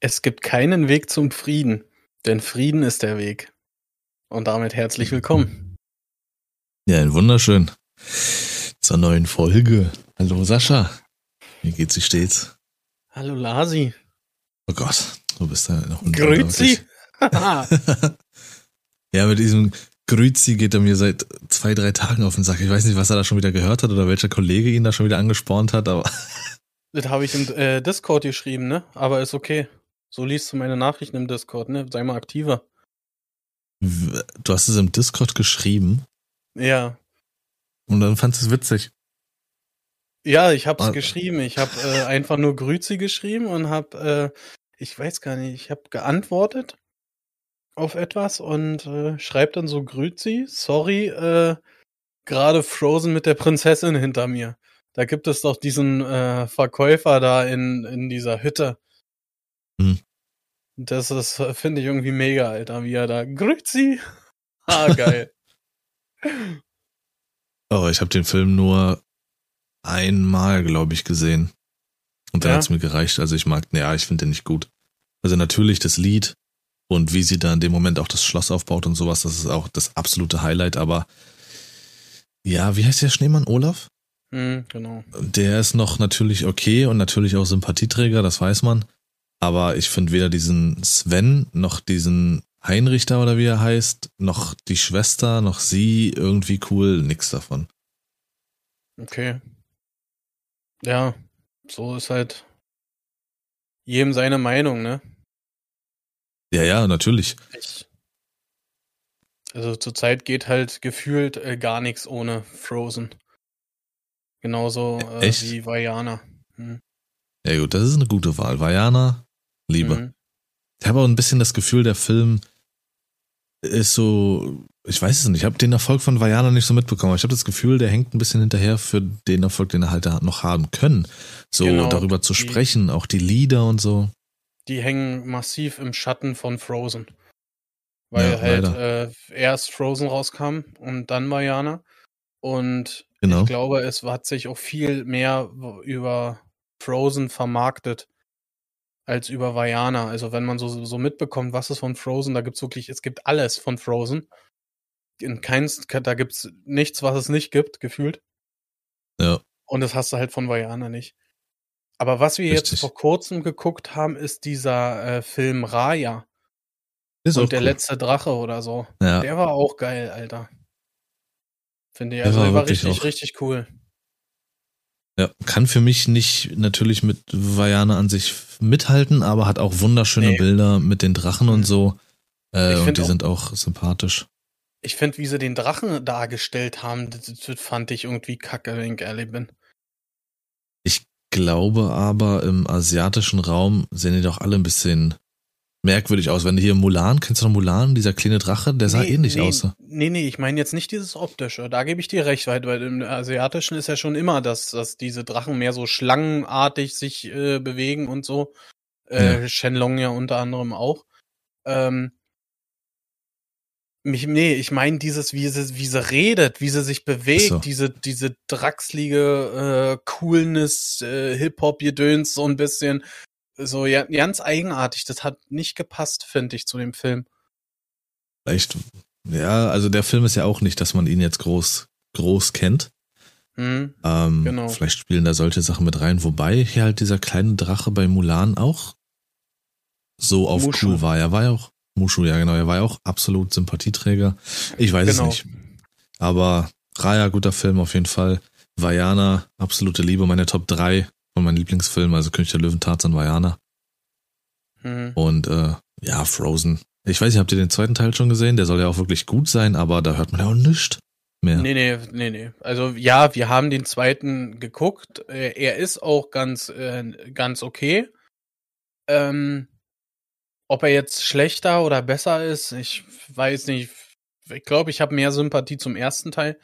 Es gibt keinen Weg zum Frieden, denn Frieden ist der Weg. Und damit herzlich willkommen. Ja, ein wunderschön. Zur neuen Folge. Hallo Sascha. Wie geht's dir stets? Hallo Lasi. Oh Gott, du bist da noch ein Grüezi. Ja, mit diesem Grüzi geht er mir seit zwei, drei Tagen auf den Sack. Ich weiß nicht, was er da schon wieder gehört hat oder welcher Kollege ihn da schon wieder angespornt hat, aber das habe ich im äh, Discord geschrieben, ne? Aber ist okay. So liest du meine Nachrichten im Discord, ne? Sei mal aktiver. du hast es im Discord geschrieben Ja. und dann fandest du es witzig. Ja, ich hab's Ah. geschrieben. Ich hab äh, einfach nur Grüezi geschrieben und hab, äh, ich weiß gar nicht, ich hab geantwortet auf etwas und äh, schreib dann so Grüezi, sorry, äh, gerade Frozen mit der Prinzessin hinter mir. Da gibt es doch diesen äh, Verkäufer da in, in dieser Hütte. Hm. Das ist, finde ich irgendwie mega, Alter, wie er da Grüezi. Ah, geil. Oh, ich habe den Film nur einmal, glaube ich, gesehen. Und dann Ja? hat's mir gereicht. Also ich mag, ja, ich finde den nicht gut. Also natürlich das Lied und wie sie da in dem Moment auch das Schloss aufbaut und sowas, das ist auch das absolute Highlight. Aber ja, wie heißt der Schneemann? Olaf? hm, genau. Der ist noch natürlich okay und natürlich auch Sympathieträger, das weiß man. Aber ich finde weder diesen Sven noch diesen Heinrich da oder wie er heißt, noch die Schwester, noch sie irgendwie cool, nix davon. Okay. Ja, so ist halt jedem seine Meinung, ne? Ja, ja, natürlich. Ich. Also zurzeit geht halt gefühlt äh, gar nichts ohne Frozen. Genauso äh, wie Vajana. Hm. Ja gut, das ist eine gute Wahl. Vajana, Liebe. Mhm. Ich habe auch ein bisschen das Gefühl, der Film ist so, ich weiß es nicht, ich habe den Erfolg von Vajana nicht so mitbekommen. aber Ich habe das Gefühl, der hängt ein bisschen hinterher für den Erfolg, den er halt noch haben können. So Genau, darüber zu die- sprechen, auch die Lieder und so. Die hängen massiv im Schatten von Frozen. Weil Ja, halt äh, erst Frozen rauskam und dann Vajana. Und Genau. ich glaube, es hat sich auch viel mehr über Frozen vermarktet als über Vajana. Also wenn man so, so mitbekommt, was ist von Frozen, da gibt's wirklich, es gibt alles von Frozen. In keins, da gibt's nichts, was es nicht gibt, gefühlt. Ja. Und das hast du halt von Vajana nicht. Aber was wir Richtig. jetzt vor kurzem geguckt haben, ist dieser äh, Film Raya Ist und der cool. letzte Drache oder so. Ja. Der war auch geil, Alter. Finde ich. Der Also war der war richtig, auch- richtig cool. Ja. Kann für mich nicht natürlich mit Vajana an sich mithalten, aber hat auch wunderschöne Nee. Bilder mit den Drachen und Mhm. so. Äh, und die auch- sind auch sympathisch. Ich finde, wie sie den Drachen dargestellt haben, das, das fand ich irgendwie kacke, wenn ich ehrlich bin. Ich glaube aber, im asiatischen Raum sehen die doch alle ein bisschen merkwürdig aus. Wenn du hier Mulan, kennst du noch Mulan, dieser kleine Drache, der sah nee, ähnlich nee, aus. Nee, nee, ich meine jetzt nicht dieses optische. Da gebe ich dir recht, weil, weil im Asiatischen ist ja schon immer, dass, dass diese Drachen mehr so schlangenartig sich äh, bewegen und so. Äh, Shenlong ja unter anderem auch. Ähm, mich, nee, ich meine dieses, wie sie, wie sie redet, wie sie sich bewegt, so. diese, diese draxlige äh, Coolness, äh, Hip-Hop-Gedöns so ein bisschen. So ganz eigenartig. Das hat nicht gepasst, finde ich, zu dem Film. Vielleicht, ja, also der Film ist ja auch nicht, dass man ihn jetzt groß, groß kennt. Hm? Ähm, Genau. Vielleicht spielen da solche Sachen mit rein, wobei hier halt dieser kleine Drache bei Mulan auch so auf Mushu. cool war. Er war ja auch, Mushu, ja genau, er war ja auch absolut Sympathieträger. Ich weiß Genau. es nicht. Aber Raya, guter Film auf jeden Fall. Vajana, absolute Liebe, meine Top 3 von meinen Lieblingsfilmen, also König der Löwen, Tarzan, Vajana. Hm. Und äh, ja, Frozen. Ich weiß nicht, habt ihr den zweiten Teil schon gesehen? Der soll ja auch wirklich gut sein, aber da hört man ja auch nichts mehr. Nee, nee, nee, nee. Also ja, wir haben den zweiten geguckt. Äh, Er ist auch ganz, äh, ganz okay. Ähm, ob er jetzt schlechter oder besser ist, ich weiß nicht. Ich glaube, ich habe mehr Sympathie zum ersten Teil.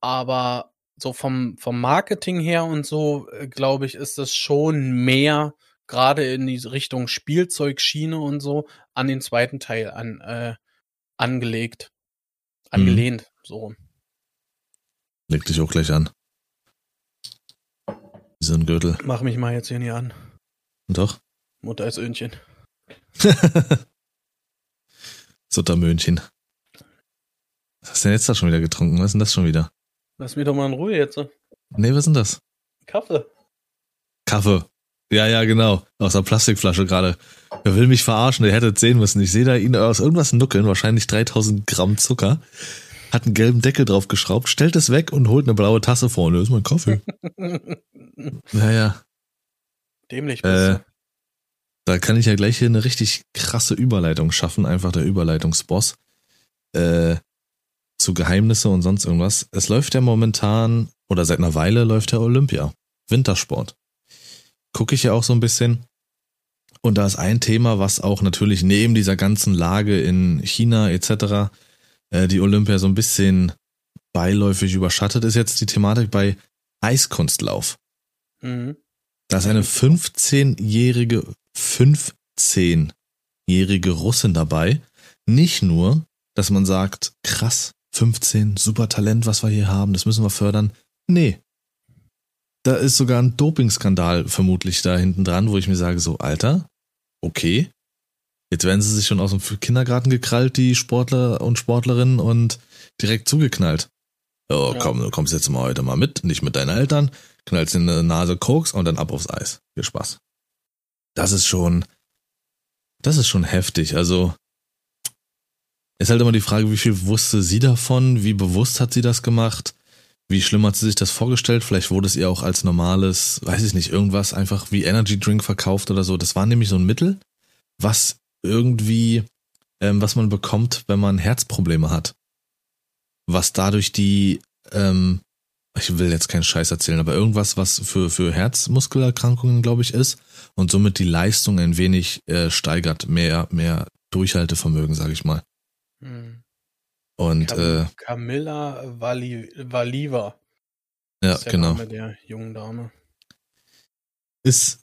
Aber so vom, vom Marketing her und so, äh, glaube ich, ist es schon mehr, gerade in die Richtung Spielzeugschiene und so, an den zweiten Teil an, äh, angelegt. Angelehnt, so rum. Leg dich auch gleich an. Wie so ein Gürtel. Mach mich mal jetzt hier nicht an. Doch. Mutter ist Öhnchen. Suttermöhnchen. Was hast du denn jetzt da schon wieder getrunken? Was ist denn das schon wieder? Lass mich doch mal in Ruhe jetzt. Nee, was ist denn das? Kaffee. Kaffee. Ja, ja, genau. Aus der Plastikflasche gerade. Er will mich verarschen, ihr hättet sehen müssen. Ich sehe da ihn aus irgendwas nuckeln, wahrscheinlich 3000 Gramm Zucker. Hat einen gelben Deckel drauf geschraubt, stellt es weg und holt eine blaue Tasse vorne. Das ist mein Kaffee. naja. Dämlich Äh, bist da kann ich ja gleich hier eine richtig krasse Überleitung schaffen. Einfach der Überleitungsboss. Äh, zu Geheimnisse und sonst irgendwas. Es läuft ja momentan, oder seit einer Weile läuft ja Olympia. Wintersport. Gucke ich ja auch so ein bisschen. Und da ist ein Thema, was auch natürlich neben dieser ganzen Lage in China etc. Äh, die Olympia so ein bisschen beiläufig überschattet, ist jetzt die Thematik bei Eiskunstlauf. Mhm. Da ist eine 15-jährige, 15-jährige Russin dabei. Nicht nur, dass man sagt, krass, 15, super Talent, was wir hier haben, das müssen wir fördern. Nee. Da ist sogar ein Dopingskandal vermutlich da hinten dran, wo ich mir sage, so, Alter, okay. Jetzt werden sie sich schon aus dem Kindergarten gekrallt, die Sportler und Sportlerinnen, und direkt zugeknallt. Oh, Ja. komm, du kommst jetzt mal heute mal mit, nicht mit deinen Eltern, knallst in die Nase Koks und dann ab aufs Eis. Viel Spaß. Das ist schon, das ist schon heftig. Also, ist halt immer die Frage, wie viel wusste sie davon? Wie bewusst hat sie das gemacht? Wie schlimm hat sie sich das vorgestellt? Vielleicht wurde es ihr auch als normales, weiß ich nicht, irgendwas einfach wie Energy Drink verkauft oder so. Das war nämlich so ein Mittel, was irgendwie, ähm, was man bekommt, wenn man Herzprobleme hat. Was dadurch die, ähm, ich will jetzt keinen Scheiß erzählen, aber irgendwas, was für, für Herzmuskelerkrankungen, glaube ich, ist und somit die Leistung ein wenig äh, steigert, mehr, mehr Durchhaltevermögen, sage ich mal. Mhm. Und Cam äh, Camilla Vali Valiva. ja, ist der genau. Name der jungen Dame. Ist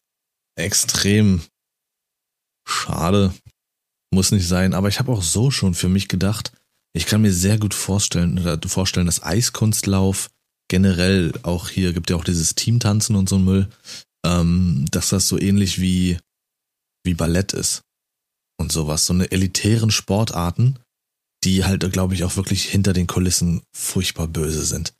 extrem schade, muss nicht sein, aber ich habe auch so schon für mich gedacht, ich kann mir sehr gut vorstellen, oder vorstellen, dass Eiskunstlauf generell auch hier gibt ja auch dieses Teamtanzen und so ein Müll, ähm, dass das so ähnlich wie wie Ballett ist und sowas, so eine elitären Sportarten, die halt, glaube ich, auch wirklich hinter den Kulissen furchtbar böse sind.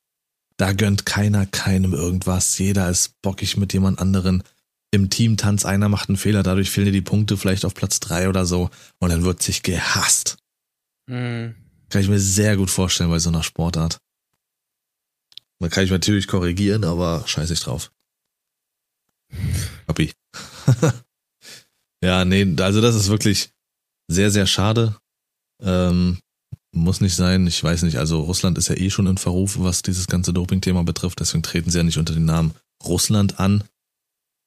Da gönnt keiner keinem irgendwas, jeder ist bockig mit jemand anderen. Im Teamtanz einer macht einen Fehler, dadurch fehlen dir die Punkte vielleicht auf Platz drei oder so und dann wird sich gehasst. Mhm. Kann ich mir sehr gut vorstellen bei so einer Sportart. Da kann ich natürlich korrigieren, aber scheiß ich drauf. Papi. ja, nee, also das ist wirklich sehr, sehr schade. Ähm, muss nicht sein, ich weiß nicht. Also Russland ist ja eh schon in Verruf, was dieses ganze Doping-Thema betrifft. Deswegen treten sie ja nicht unter den Namen Russland an.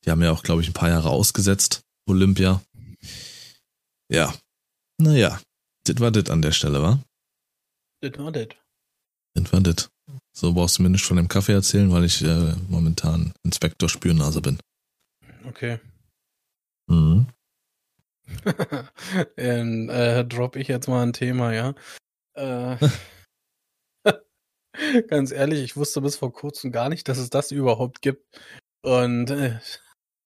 Die haben ja auch, glaube ich, ein paar Jahre ausgesetzt. Olympia. Ja. Naja, das war das an der Stelle, wa? Das war das. Das war das. So brauchst du mir nicht von dem Kaffee erzählen, weil ich äh, momentan Inspektor Spürnase bin. Okay. Mhm. ähm, äh, drop ich jetzt mal ein Thema, ja. Äh, ganz ehrlich, ich wusste bis vor kurzem gar nicht, dass es das überhaupt gibt. Und äh,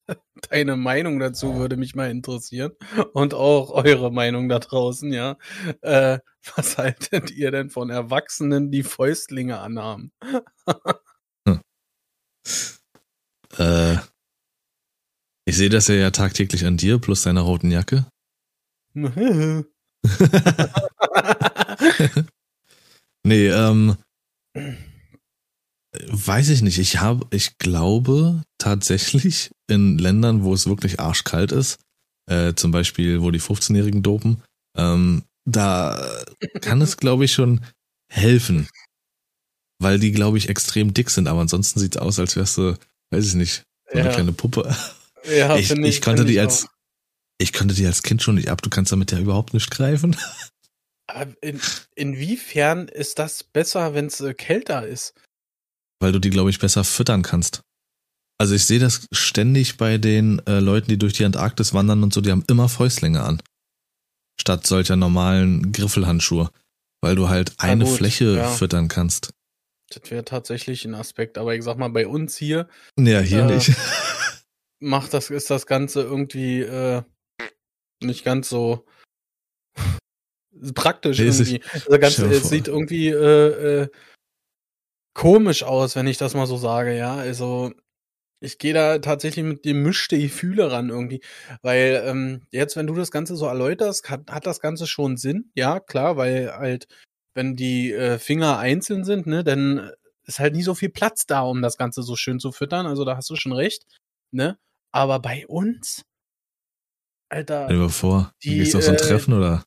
deine Meinung dazu würde mich mal interessieren. Und auch eure Meinung da draußen, ja. Äh, was haltet ihr denn von Erwachsenen, die Fäustlinge anhaben? Äh, ich sehe das ja, ja tagtäglich an dir plus deiner roten Jacke. nee, ähm, weiß ich nicht. Ich habe, ich glaube tatsächlich in Ländern, wo es wirklich arschkalt ist, äh, zum Beispiel, wo die 15-Jährigen dopen, ähm, da kann es, glaube ich, schon helfen. Weil die, glaube ich, extrem dick sind, aber ansonsten sieht's aus, als wärst du, weiß ich nicht, so eine Ja. kleine Puppe. ja, ich, find ich, konnte die auch. als, ich konnte die als Kind schon nicht ab, du kannst damit ja überhaupt nicht greifen. Aber in, inwiefern ist das besser, wenn es äh, kälter ist? Weil du die, glaube ich, besser füttern kannst. Also ich sehe das ständig bei den äh, Leuten, die durch die Antarktis wandern und so, die haben immer Fäustlinge an. Statt solcher normalen Griffelhandschuhe. Weil du halt eine gut, Fläche ja. füttern kannst. Das wäre tatsächlich ein Aspekt. Aber ich sag mal, bei uns hier Ja, hier Äh, nicht. macht das, ist das Ganze irgendwie, äh, nicht ganz so praktisch Nee, irgendwie. Also ganz, es sieht irgendwie äh, äh, komisch aus, wenn ich das mal so sage, ja. Also ich gehe da tatsächlich mit gemischte Gefühle ran irgendwie, weil ähm, jetzt, wenn du das Ganze so erläuterst, hat, hat das Ganze schon Sinn, ja, klar, weil halt, wenn die äh, Finger einzeln sind, ne, dann ist halt nie so viel Platz da, um das Ganze so schön zu füttern, also da hast du schon recht, ne, aber bei uns, Alter, Stell dir vor, du Die, gehst auf so ein äh, Treffen oder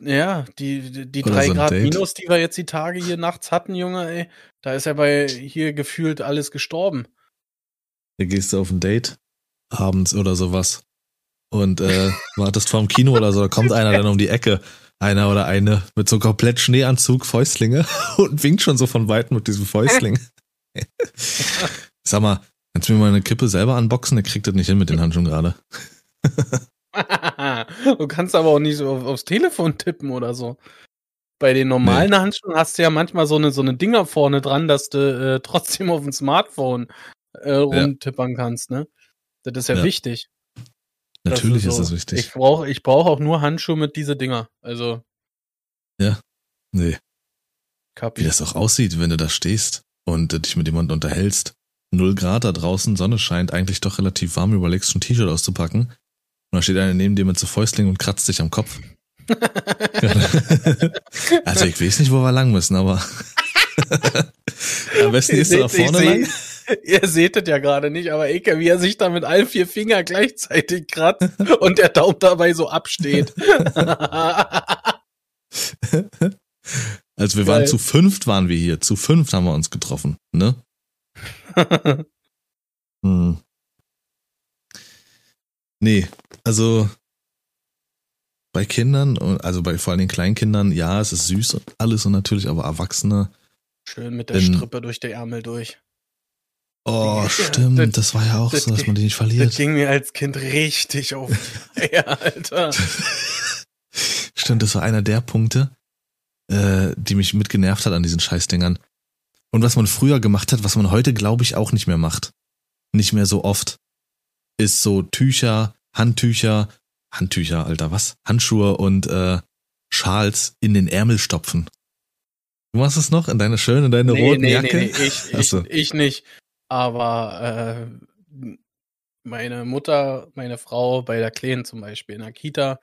ja, die, die, die drei so Grad Date. Minus, die wir jetzt die Tage hier nachts hatten, Junge, ey, da ist ja bei hier gefühlt alles gestorben. da gehst du auf ein Date abends oder sowas und äh, wartest vorm Kino oder so, da kommt einer dann um die Ecke, einer oder eine mit so komplett Schneeanzug, Fäustlinge und winkt schon so von weitem mit diesem Fäustling. Sag mal, kannst du mir mal eine Kippe selber unboxen? Der kriegt das nicht hin mit den Handschuhen gerade. Du kannst aber auch nicht so auf, aufs Telefon tippen oder so. Bei den normalen Handschuhen hast du ja manchmal so eine, so eine Dinger vorne dran, dass du äh, trotzdem auf dem Smartphone äh, rumtippern kannst, ne? Das ist ja, Ja. wichtig. Das Natürlich ist so. das wichtig. Ich brauche ich brauch auch nur Handschuhe mit diese Dinger. Also, nee. Kapi. wie das auch aussieht, wenn du da stehst und äh, dich mit jemandem unterhältst. Null Grad da draußen, Sonne scheint, eigentlich doch relativ warm, überlegst schon ein T-Shirt auszupacken. Und da steht einer neben dir mit so Fäustlingen und kratzt dich am Kopf. also ich weiß nicht, wo wir lang müssen, aber am besten gehst du ich vorne lang. Ihr seht es ja gerade nicht, aber Eke, wie er sich da mit allen vier Fingern gleichzeitig kratzt und der Daumen dabei so absteht. Also wir Geil. waren zu fünft waren wir hier, zu fünft haben wir uns getroffen, ne? Hm. Nee, also bei Kindern, und- also bei vor allen Dingen Kleinkindern, ja, es ist süß und alles und natürlich, aber Erwachsene, Schön mit der Denn- Strippe durch die Ärmel durch. oh, stimmt, das- das, war ja auch das so, dass ging- man die nicht Das verliert. ging mir als Kind richtig auf die Eier, Alter. Stimmt, das war einer der Punkte, äh, die mich mitgenervt hat an diesen Scheißdingern. Und was man früher gemacht hat, was man heute, glaube ich, auch nicht mehr macht, nicht mehr so oft, ist so Tücher, Handtücher, Handtücher, Alter, was? Handschuhe und äh, Schals in den Ärmel stopfen. Du machst es noch in deine schöne, in deine roten Jacke? ich, ich, Ach so. ich nicht. Aber äh, meine Mutter, meine Frau bei der Kleinen zum Beispiel in der Kita,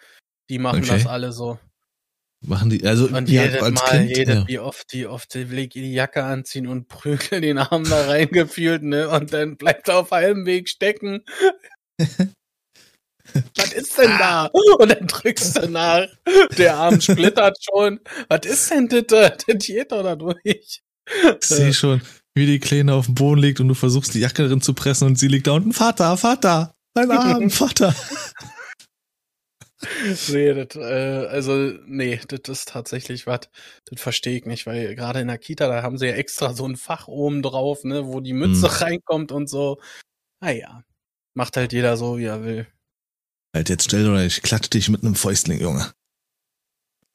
die machen Okay. das alle so. Machen die, also Und ja, jedes als Mal, Kind, jedes, ja. wie oft die, oft ich die Jacke anziehen und prügel den Arm da reingefühlt, ne? Und dann bleibt er auf halbem Weg stecken. Was ist denn da? Und dann drückst du nach. Der Arm splittert schon. Was ist denn das? Das geht doch da durch. Ich sehe schon, wie die Kleine auf dem Boden liegt und du versuchst die Jacke drin zu pressen und sie liegt da unten. Vater, Vater, mein Arm, Vater. Nee, das, äh, also, nee, das ist tatsächlich was, das verstehe ich nicht, weil gerade in der Kita, da haben sie ja extra so ein Fach oben drauf, ne, wo die Mütze Hm. reinkommt und so. Naja, macht halt jeder so, wie er will. Halt, jetzt stell dir, ich klatsch dich mit einem Fäustling, Junge.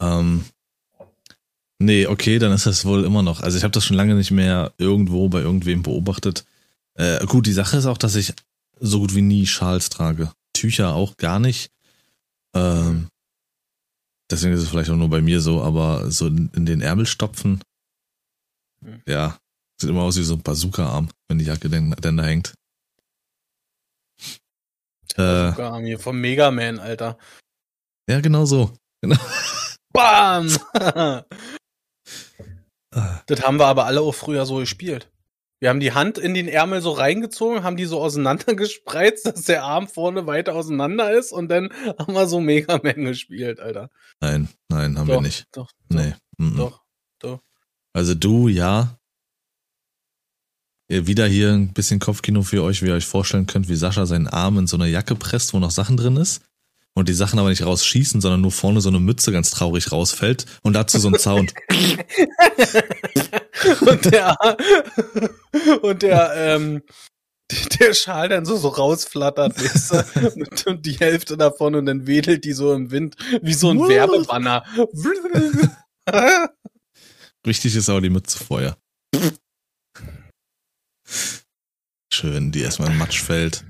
Ähm, nee, okay, dann ist das wohl immer noch. Also ich habe das schon lange nicht mehr irgendwo bei irgendwem beobachtet. Äh, gut, die Sache ist auch, dass ich so gut wie nie Schals trage. Tücher auch gar nicht. Ähm, deswegen ist es vielleicht auch nur bei mir so, aber so in, in den Ärmel stopfen, Hm. ja, sieht immer aus wie so ein Bazooka-Arm, wenn die Jacke denn, denn da hängt. Äh, Sogar hier vom Mega Man, Alter. ja, genau so. Genau. Bam! Das haben wir aber alle auch früher so gespielt. Wir haben die Hand in den Ärmel so reingezogen, haben die so auseinandergespreizt, dass der Arm vorne weiter auseinander ist und dann haben wir so Mega Man gespielt, Alter. Nein, nein, haben doch, wir nicht. Doch, doch, Nee. mhm. doch, doch. Also du, ja. Ihr wieder hier ein bisschen Kopfkino für euch, wie ihr euch vorstellen könnt, wie Sascha seinen Arm in so eine Jacke presst, wo noch Sachen drin ist. Und die Sachen aber nicht rausschießen, sondern nur vorne so eine Mütze ganz traurig rausfällt. Und dazu so ein Sound. und der und der ähm, der Schal dann so so rausflattert weißt du? und, und die Hälfte davon und dann wedelt die so im Wind wie so ein Werbebanner. Richtig ist auch die Mütze vorher. Schön, die erstmal in Matsch fällt.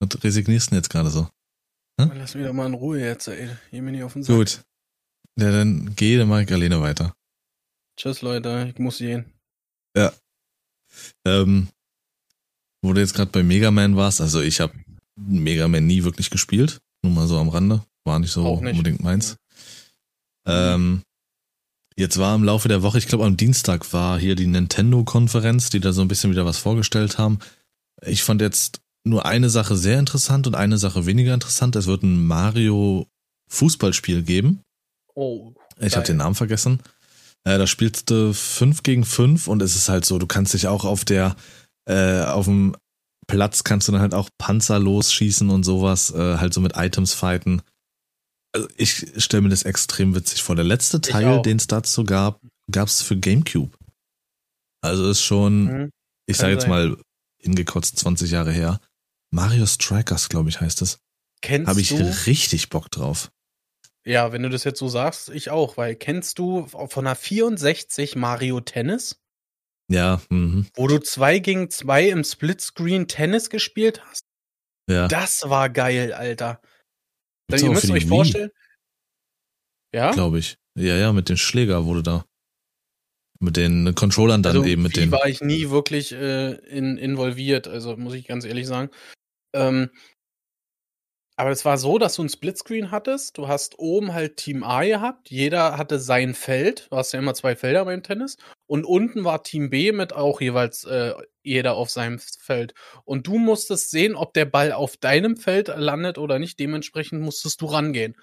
Und resignierst du denn jetzt gerade so? Hm? Lass mich doch mal in Ruhe jetzt, ey. Geh mir nicht auf den Sack. Gut. Ja, dann geh, dann mach ich alleine weiter. Tschüss, Leute. Ich muss gehen. Ja. Ähm, wo du jetzt gerade bei Mega Man warst, also ich habe Mega Man nie wirklich gespielt. Nur mal so am Rande. War nicht so nicht. unbedingt meins. Ja. Ähm, jetzt war im Laufe der Woche, ich glaube am Dienstag war hier die Nintendo-Konferenz, die da so ein bisschen wieder was vorgestellt haben. Ich fand jetzt nur eine Sache sehr interessant und eine Sache weniger interessant. Es wird ein Mario Fußballspiel geben. Oh. Ich habe den Namen vergessen. Äh, da spielst du 5 gegen 5 und es ist halt so, du kannst dich auch auf der, äh, auf dem Platz kannst du dann halt auch Panzer losschießen und sowas, äh, halt so mit Items fighten. Also ich stelle mir das extrem witzig vor. Der letzte Teil, den es dazu gab, gab es für GameCube. Also ist schon, mhm. ich sage jetzt mal, hingekotzt 20 Jahre her. Mario Strikers, glaube ich, heißt es. Kennst Habe ich du? richtig Bock drauf. Ja, wenn du das jetzt so sagst, ich auch, weil kennst du von der 64 Mario Tennis? Ja, mhm. Wo du zwei gegen zwei im Splitscreen Tennis gespielt hast? Ja. Das war geil, Alter. Dann, ihr müsst euch Wii, vorstellen. Ja? Glaube ich. Ja, ja, mit dem Schläger wurde da. Mit den Controllern dann also, eben mit den. war ich nie wirklich äh, in, involviert, also muss ich ganz ehrlich sagen. Ähm, aber es war so, dass du ein Splitscreen hattest. Du hast oben halt Team A gehabt. Jeder hatte sein Feld. Du hast ja immer zwei Felder beim Tennis. Und unten war Team B mit auch jeweils äh, jeder auf seinem Feld. Und du musstest sehen, ob der Ball auf deinem Feld landet oder nicht. Dementsprechend musstest du rangehen.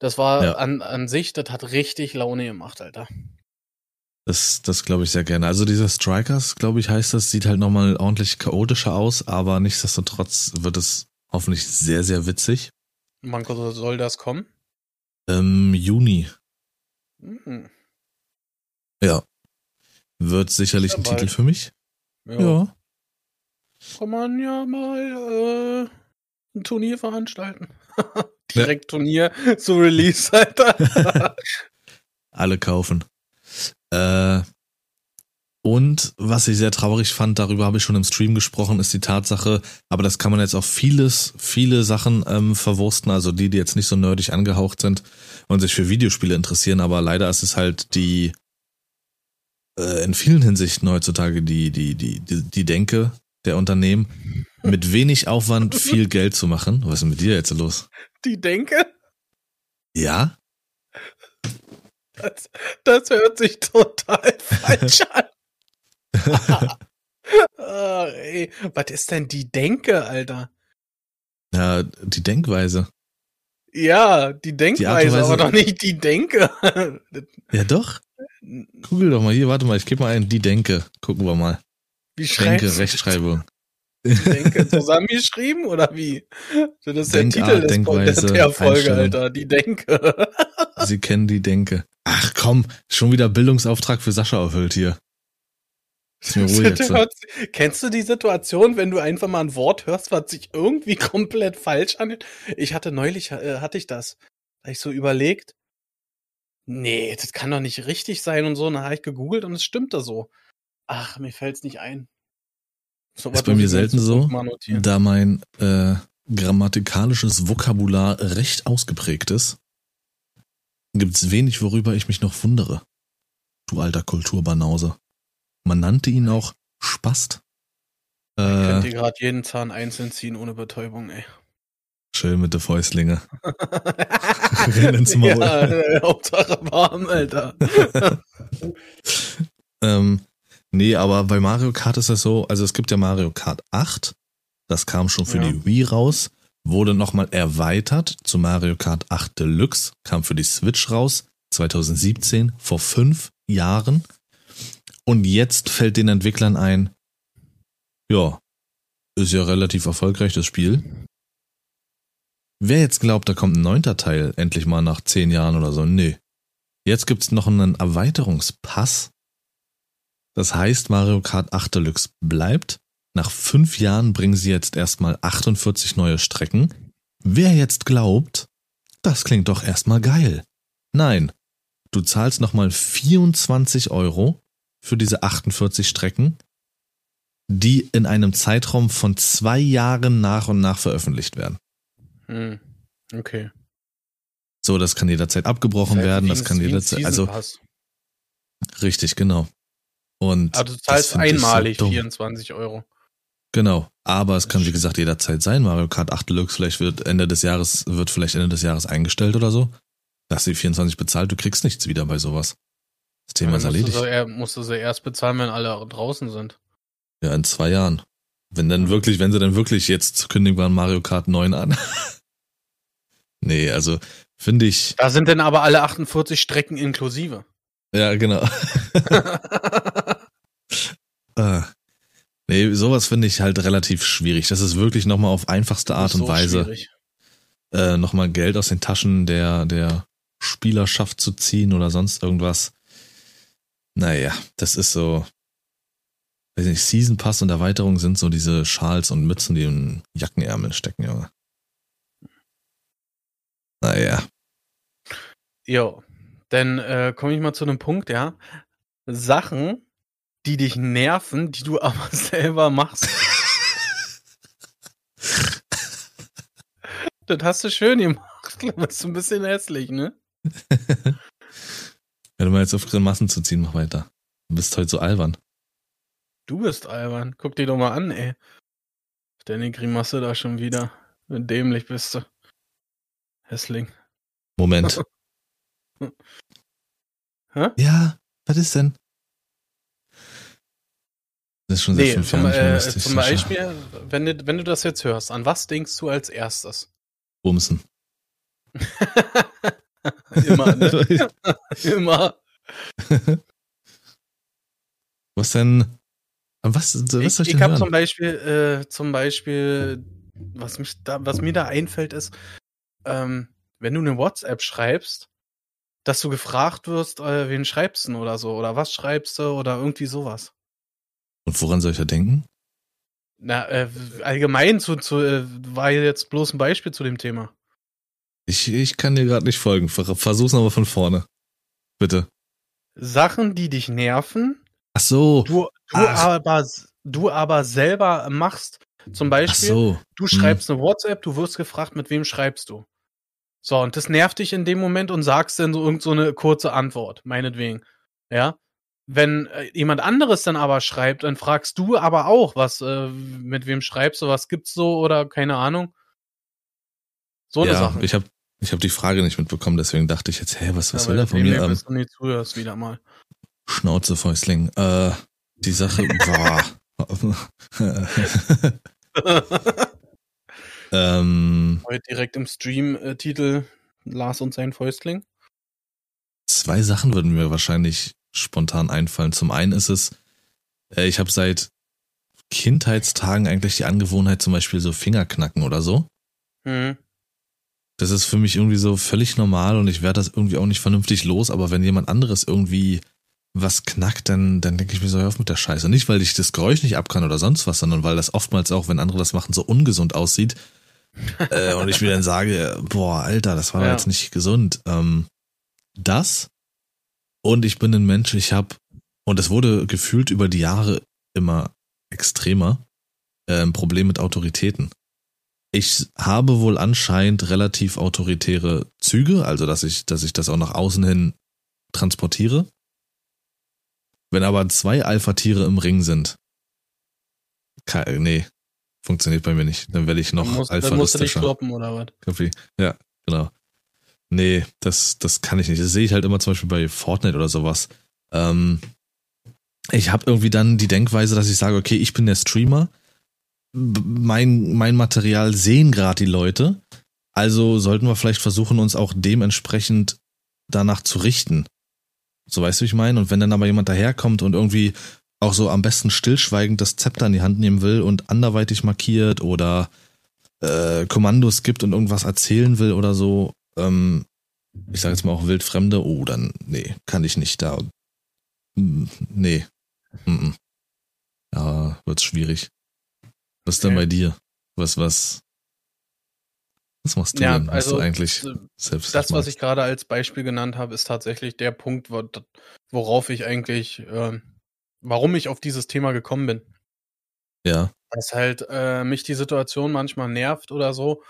Das war ja. an, an sich, das hat richtig Laune gemacht, Alter. Das, das glaube ich sehr gerne. Also dieser Strikers, glaube ich, heißt das, sieht halt nochmal ordentlich chaotischer aus, aber nichtsdestotrotz wird es Hoffentlich sehr, sehr witzig. Wann soll das kommen? Ähm, Juni. Mhm. Ja. Wird sicherlich ja, ein bald. Titel für mich. Ja. ja. Kann man ja mal äh, ein Turnier veranstalten. Direkt ja. Turnier zu Release, Alter. Alle kaufen. Äh, und was ich sehr traurig fand, darüber habe ich schon im Stream gesprochen, ist die Tatsache, aber das kann man jetzt auf vieles, viele Sachen ähm, verwursten, also die, die jetzt nicht so nerdig angehaucht sind und sich für Videospiele interessieren, aber leider ist es halt die äh, in vielen Hinsichten heutzutage die, die, die, die, die Denke der Unternehmen, mit wenig Aufwand viel Geld zu machen. Was ist denn mit dir jetzt los? Die Denke? Ja? Das, das hört sich total falsch an ah, ey, was ist denn die Denke, Alter? Ja, die Denkweise. Ja, die Denkweise, die aber doch nicht die Denke. ja, doch. Google doch mal hier, warte mal, ich gebe mal ein die Denke. Gucken wir mal. Wie schreibst Denke, Rechtschreibung. Die Denke zusammengeschrieben oder wie? Das ist Denk der Titel des Denkweise, der Folge, Alter. Die Denke. Sie kennen die Denke. Ach komm, schon wieder Bildungsauftrag für Sascha erfüllt hier. Kennst du die Situation, wenn du einfach mal ein Wort hörst, was sich irgendwie komplett falsch anhört? Ich hatte neulich, äh, hatte ich das. Da ich so überlegt, nee, das kann doch nicht richtig sein und so. Und dann habe ich gegoogelt und es stimmte so. Ach, mir fällt's nicht ein. So ist bei mir selten so, da mein äh, grammatikalisches Vokabular recht ausgeprägt ist, gibt's wenig, worüber ich mich noch wundere. Du alter Kulturbanause. Man nannte ihn auch Spast. Äh, könnt ihr gerade jeden Zahn einzeln ziehen ohne Betäubung, ey. Schön mit der Fäustlinge. Renn ins Maul. Ja, äh, Hauptsache warm, Alter. ähm, nee, aber bei Mario Kart ist das so, also es gibt ja Mario Kart 8, das kam schon für ja. die Wii raus, wurde nochmal erweitert zu Mario Kart 8 Deluxe, kam für die Switch raus, 2017, vor fünf Jahren. Und jetzt fällt den Entwicklern ein, ja, ist ja relativ erfolgreich das Spiel. Wer jetzt glaubt, da kommt ein neunter Teil endlich mal nach zehn Jahren oder so, nee. Jetzt gibt's noch einen Erweiterungspass. Das heißt, Mario Kart 8 Deluxe bleibt. Nach fünf Jahren bringen sie jetzt erstmal 48 neue Strecken. Wer jetzt glaubt, das klingt doch erstmal geil. Nein, du zahlst nochmal 24 Euro für diese 48 Strecken, die in einem Zeitraum von zwei Jahren nach und nach veröffentlicht werden. Hm. Okay. So, das kann jederzeit abgebrochen Das halt werden, das kann jederzeit, also richtig, genau. Und Also du zahlst so einmalig dumm. 24 Euro. Genau, aber es kann wie gesagt jederzeit sein. Mario Kart 8 Deluxe vielleicht wird Ende des Jahres wird vielleicht Ende des Jahres eingestellt oder so. Da hast du die 24 bezahlt, du kriegst nichts wieder bei sowas. Das Thema ist musst du erledigt. sie eher- musst du sie erst bezahlen, wenn alle draußen sind. Ja, in zwei Jahren. Wenn dann wirklich, wenn sie dann wirklich jetzt kündigen wir Mario Kart 9 an. nee, also finde ich, Da sind dann aber alle 48 Strecken inklusive. ja genau. Äh, nee, sowas finde ich halt relativ schwierig. Das ist wirklich nochmal auf einfachste Art und so Weise schwierig. äh, nochmal Geld aus den Taschen der, der Spielerschaft zu ziehen oder sonst irgendwas. Naja, das ist so, weiß nicht, Season Pass und Erweiterung sind so diese Schals und Mützen, die in Jackenärmeln stecken, Junge. Naja, Jo. Dann äh, komme ich mal zu einem Punkt, ja. Sachen, die dich nerven, die du aber selber machst. das hast du schön gemacht. Du bist ein bisschen hässlich, ne? Wenn du mal jetzt auf Grimassen zu ziehen, mach weiter. Du bist heute so albern. Du bist albern. Guck dir doch mal an, ey. Deine Grimasse da schon wieder. Dämlich bist du. Hässling. Moment. Hä? ja, was ist denn? Das ist schon seit Nee, fünf mehr äh, lustig, zum. Beispiel, wenn du, wenn du das jetzt hörst, an was denkst du als erstes? Bumsen. Immer, ne? Immer. was denn? Was, was soll ich, ich habe zum Beispiel, äh, zum Beispiel, was, mich da, was mir da einfällt, ist, ähm, wenn du eine WhatsApp schreibst, dass du gefragt wirst, äh, wen schreibst du oder so, oder was schreibst du, oder irgendwie sowas. Und woran soll ich da denken? Na, äh, allgemein zu, zu äh, war jetzt bloß ein Beispiel zu dem Thema. Ich, ich kann dir gerade nicht folgen. Ver- Versuch's nochmal von vorne. Bitte. Sachen, die dich nerven, Ach so. du, du, Ach. aber, du aber selber machst. Zum Beispiel, so. du schreibst eine WhatsApp, du wirst gefragt, mit wem schreibst du. So, und das nervt dich in dem Moment und sagst dann so irgend so eine kurze Antwort, meinetwegen. Ja. Wenn äh, jemand anderes dann aber schreibt, dann fragst du aber auch, was, äh, mit wem schreibst du, was gibt's so oder keine Ahnung. So eine ja, Sache. ich habe ich hab die Frage nicht mitbekommen, deswegen dachte ich jetzt, hä, was, was Ja, will er von du mir? Ähm, und nicht zuhörst wieder mal. Schnauze, Fäustling. Äh, die Sache, boah. ähm, Heute direkt im Stream-Titel Lars und sein Fäustling. zwei Sachen würden mir wahrscheinlich spontan einfallen. Zum einen ist es, äh, ich habe seit Kindheitstagen eigentlich die Angewohnheit, zum Beispiel so Fingerknacken oder so. Mhm. Das ist für mich irgendwie so völlig normal und ich werde das irgendwie auch nicht vernünftig los, aber wenn jemand anderes irgendwie was knackt, dann, dann denke ich mir so, hör auf mit der Scheiße. Nicht, weil ich das Geräusch nicht ab kann oder sonst was, sondern weil das oftmals auch, wenn andere das machen, so ungesund aussieht. äh, und ich mir dann sage, boah, Alter, das war Ja. jetzt nicht gesund. Ähm, das und ich bin ein Mensch, ich habe, und es wurde gefühlt über die Jahre immer extremer, äh, ein Problem mit Autoritäten. Ich habe wohl anscheinend relativ autoritäre Züge, also dass ich, dass ich das auch nach außen hin transportiere. Wenn aber zwei Alpha-Tiere im Ring sind, ke- nee, funktioniert bei mir nicht. Dann werde ich noch musst, dann musst du dich alpharistischer. kloppen oder was? Ja, genau. Nee, das, das kann ich nicht. Das sehe ich halt immer zum Beispiel bei Fortnite oder sowas. Ähm, ich habe irgendwie dann die Denkweise, dass ich sage, okay, ich bin der Streamer. Mein, mein Material sehen gerade die Leute. Also sollten wir vielleicht versuchen, uns auch dementsprechend danach zu richten. So weißt du, wie ich meine? Und wenn dann aber jemand daherkommt und irgendwie auch so am besten stillschweigend das Zepter in die Hand nehmen will und anderweitig markiert oder äh, Kommandos gibt und irgendwas erzählen will oder so, ähm, ich sage jetzt mal auch wildfremde, oh, dann, nee, kann ich nicht da. Mm, Nee. Mm -mm. Ja, wird's schwierig. Was ist denn Okay. bei dir? Was, was? Was machst du Ja, denn, was also du eigentlich das, selbst das, was ich gerade als Beispiel genannt habe, ist tatsächlich der Punkt, wo, worauf ich eigentlich, ähm, warum ich auf dieses Thema gekommen bin. Ja, Dass halt äh, mich die Situation manchmal nervt oder so,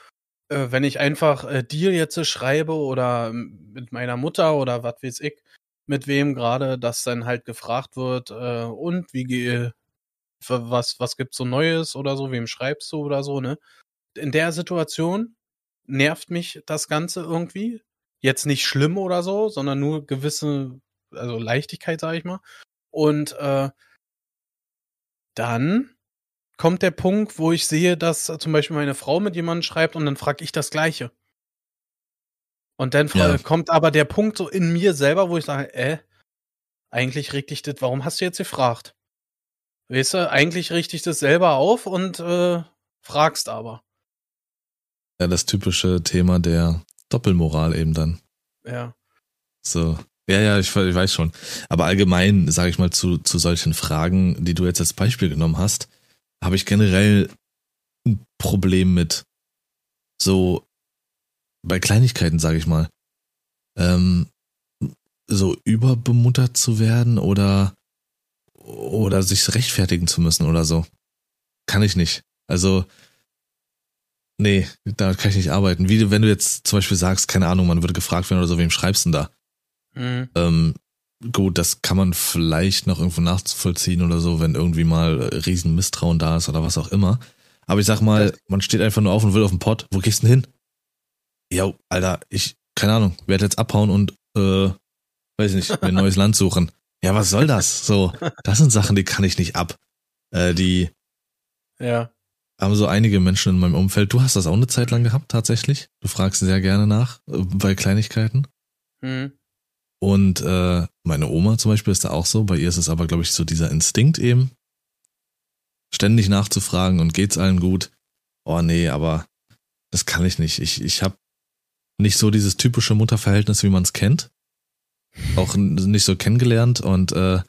äh, wenn ich einfach äh, dir jetzt schreibe oder mit meiner Mutter oder was weiß ich, mit wem gerade, dass dann halt gefragt wird, äh, und wie gehe, was, was gibt's so Neues oder so, wem schreibst du oder so, ne? In der Situation nervt mich das Ganze irgendwie. Jetzt nicht schlimm oder so, sondern nur gewisse, also Leichtigkeit, sag ich mal. Und äh, dann kommt der Punkt, wo ich sehe, dass zum Beispiel meine Frau mit jemandem schreibt und dann frage ich das Gleiche. Und dann ja. kommt aber der Punkt so in mir selber, wo ich sage, äh, eigentlich regt dich das, warum hast du jetzt gefragt? Weißt du, eigentlich richte ich das selber auf und äh, fragst aber. Ja, das typische Thema der Doppelmoral eben dann. Ja. So. Ja, ja, ich, ich weiß schon. Aber allgemein, sage ich mal, zu, zu solchen Fragen, die du jetzt als Beispiel genommen hast, habe ich generell ein Problem mit. So bei Kleinigkeiten, sage ich mal. Ähm, so überbemuttert zu werden oder oder sich rechtfertigen zu müssen oder so. Kann ich nicht. Also, nee, da kann ich nicht arbeiten. Wie wenn du jetzt zum Beispiel sagst, keine Ahnung, man würde gefragt werden oder so, wem schreibst du denn da? Mhm. Ähm, gut, das kann man vielleicht noch irgendwo nachvollziehen oder so, wenn irgendwie mal riesen Misstrauen da ist oder was auch immer. Aber ich sag mal, man steht einfach nur auf und will auf den Pott. Wo gehst du denn hin? Ja, Alter, ich, keine Ahnung, werde jetzt abhauen und, äh, weiß ich nicht, mir ein neues Land suchen. Ja, was soll das? So, das sind Sachen, die kann ich nicht ab. Äh, die ja. haben so einige Menschen in meinem Umfeld. Du hast das auch eine Zeit lang gehabt, tatsächlich. Du fragst sehr gerne nach äh, bei Kleinigkeiten. Mhm. Und äh, meine Oma zum Beispiel ist da auch so. Bei ihr ist es aber, glaube ich, so dieser Instinkt eben, ständig nachzufragen und geht's allen gut. Oh nee, aber das kann ich nicht. Ich, ich habe nicht so dieses typische Mutterverhältnis, wie man es kennt auch nicht so kennengelernt und äh,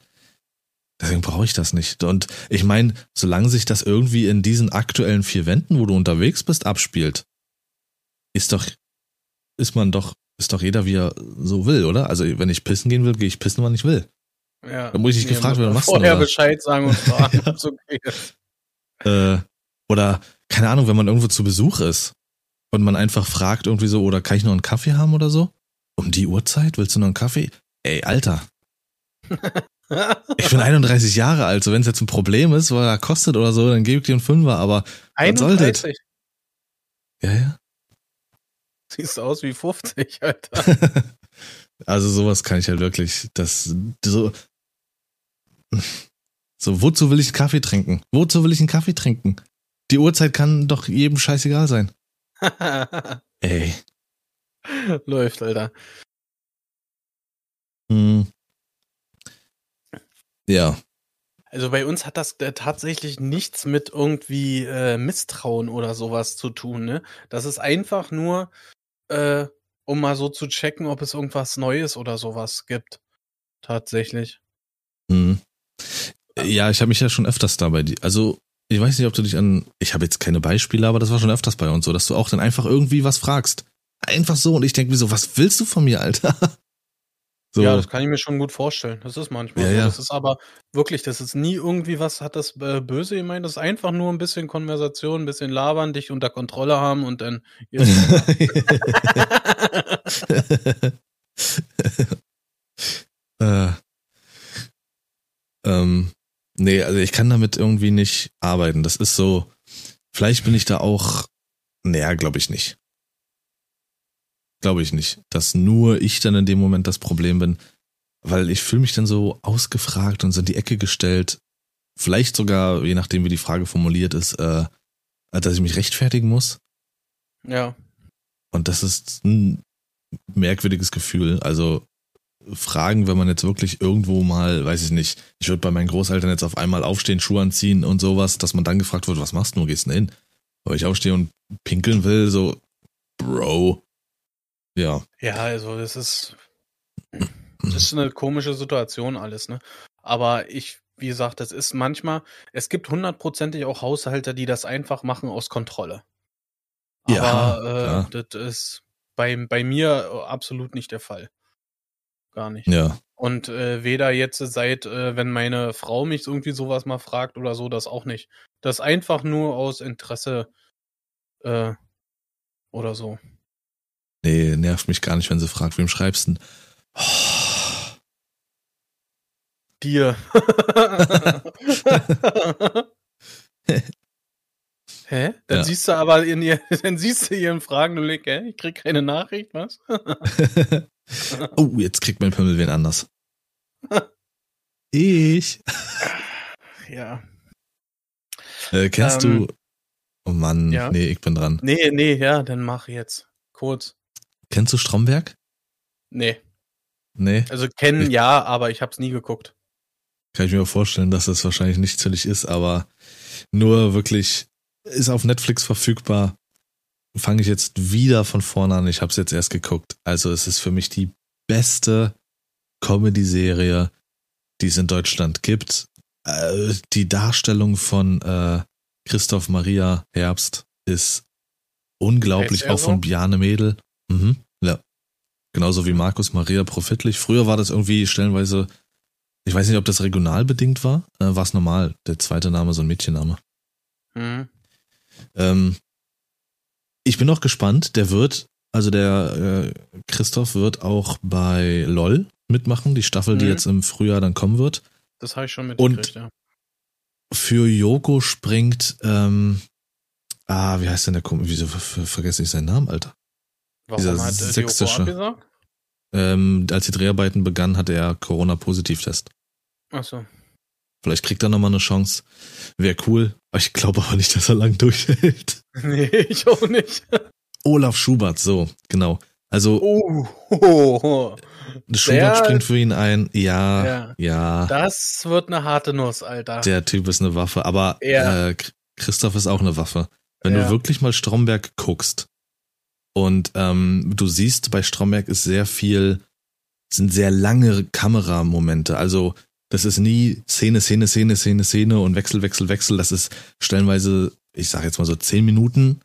deswegen brauche ich das nicht. Und ich meine, solange sich das irgendwie in diesen aktuellen vier Wänden, wo du unterwegs bist, abspielt, ist doch, ist man doch, ist doch jeder, wie er so will, oder? Also wenn ich pissen gehen will, gehe ich pissen, wann ich will. Ja. Da muss ich nicht nee, gefragt werden, was Vorher Bescheid sagen und fragen, es okay. Äh, oder, keine Ahnung, wenn man irgendwo zu Besuch ist und man einfach fragt irgendwie so, oder kann ich noch einen Kaffee haben oder so? Um die Uhrzeit? Willst du noch einen Kaffee? Ey, Alter. ich bin 31 Jahre alt, so wenn es jetzt ein Problem ist, weil er kostet oder so, dann gebe ich dir einen Fünfer, aber 31? was Ja, ja. Siehst aus wie 50, Alter. also sowas kann ich halt wirklich, das, so, so, wozu will ich einen Kaffee trinken? Wozu will ich einen Kaffee trinken? Die Uhrzeit kann doch jedem scheißegal sein. Ey. Läuft, Alter. Hm. Ja. Also bei uns hat das äh, tatsächlich nichts mit irgendwie äh, Misstrauen oder sowas zu tun, ne? Das ist einfach nur, äh, um mal so zu checken, ob es irgendwas Neues oder sowas gibt. Tatsächlich. Hm. Ja, ich habe mich ja schon öfters dabei. Also, ich weiß nicht, ob du dich an. Ich habe jetzt keine Beispiele, aber das war schon öfters bei uns so, dass du auch dann einfach irgendwie was fragst. Einfach so. Und ich denke mir so, was willst du von mir, Alter? So. Ja, das kann ich mir schon gut vorstellen. Das ist manchmal ja, so. Ja. Das ist aber wirklich, das ist nie irgendwie was, hat das äh, böse gemeint. Das ist einfach nur ein bisschen Konversation, ein bisschen labern, dich unter Kontrolle haben und dann. äh, ähm, nee, also ich kann damit irgendwie nicht arbeiten. Das ist so, vielleicht bin ich da auch, naja, glaube ich nicht. Glaube ich nicht, dass nur ich dann in dem Moment das Problem bin, weil ich fühle mich dann so ausgefragt und so in die Ecke gestellt. Vielleicht sogar, je nachdem wie die Frage formuliert ist, äh, dass ich mich rechtfertigen muss. Ja. Und das ist ein merkwürdiges Gefühl. Also Fragen, wenn man jetzt wirklich irgendwo mal, weiß ich nicht, ich würde bei meinen Großeltern jetzt auf einmal aufstehen, Schuhe anziehen und sowas, dass man dann gefragt wird, was machst du, wo gehst du denn hin? Weil ich aufstehe und pinkeln will, so, Bro, ja. Ja, also das ist, das ist eine komische Situation alles, ne? Aber ich, wie gesagt, das ist manchmal, es gibt hundertprozentig auch Haushalte, die das einfach machen aus Kontrolle. Aber ja, äh, das ist bei, bei mir absolut nicht der Fall. Gar nicht. Ja. Und äh, weder jetzt seit, äh, wenn meine Frau mich irgendwie sowas mal fragt oder so, das auch nicht. Das einfach nur aus Interesse äh, Oder so. Nee, nervt mich gar nicht, wenn sie fragt, wem schreibst du denn? Oh. Dir. Hä? Dann Ja. siehst du aber in ihr, dann siehst du ihren Fragen, du legst, hä? Ich krieg keine Nachricht, was? oh, jetzt kriegt mein Pimmel wen anders. Ich. ja. Äh, kennst Ähm, du. Oh Mann, ja? nee, ich bin dran. Nee, nee, ja, dann mach jetzt. Kurz. Kennst du Stromberg? Nee. Nee, Also kennen ja, aber ich hab's nie geguckt. kann ich mir vorstellen, dass das wahrscheinlich für dich ist, aber nur wirklich ist auf Netflix verfügbar. Fange ich jetzt wieder von vorne an. Ich habe es jetzt erst geguckt. Also es ist für mich die beste Comedy-Serie, die es in Deutschland gibt. Äh, die Darstellung von äh, Christoph Maria Herbst ist unglaublich, auch von so? Bjarne Mädel. Mhm, ja. Genauso wie Markus Maria Profitlich. Früher war das irgendwie stellenweise, ich weiß nicht, ob das regional bedingt war, äh, war es normal, der zweite Name so ein Mädchenname. Hm. Ähm, ich bin auch gespannt, der wird, also der äh, Christoph wird auch bei LOL mitmachen, die Staffel, die Mhm. jetzt im Frühjahr dann kommen wird. Das habe ich schon Und- mitgekriegt, ja. Für Yoko springt, ähm, ah, wie heißt denn der Kumpel? Wieso ver ver vergesse ich seinen Namen, Alter? Warum dieser hat äh, sächsische- abgesagt? Ähm, als die Dreharbeiten begannen, hatte er Corona-Positivtest. Achso. Vielleicht kriegt er nochmal eine Chance. Wäre cool. Ich glaube aber nicht, dass er lang durchhält. Nee, ich auch nicht. Olaf Schubert, so, genau. Also, Oh, oh, oh. Schubert der- springt für ihn ein. Ja, Ja. ja. Das wird eine harte Nuss, Alter. Der Typ ist eine Waffe. Aber Ja. äh, Christoph ist auch eine Waffe. Wenn Ja. du wirklich mal Stromberg guckst und ähm, du siehst, bei Stromberg ist sehr viel, sind sehr lange Kameramomente. Also das ist nie Szene, Szene, Szene, Szene, Szene und Wechsel, Wechsel, Wechsel. Das ist stellenweise, ich sag jetzt mal so zehn Minuten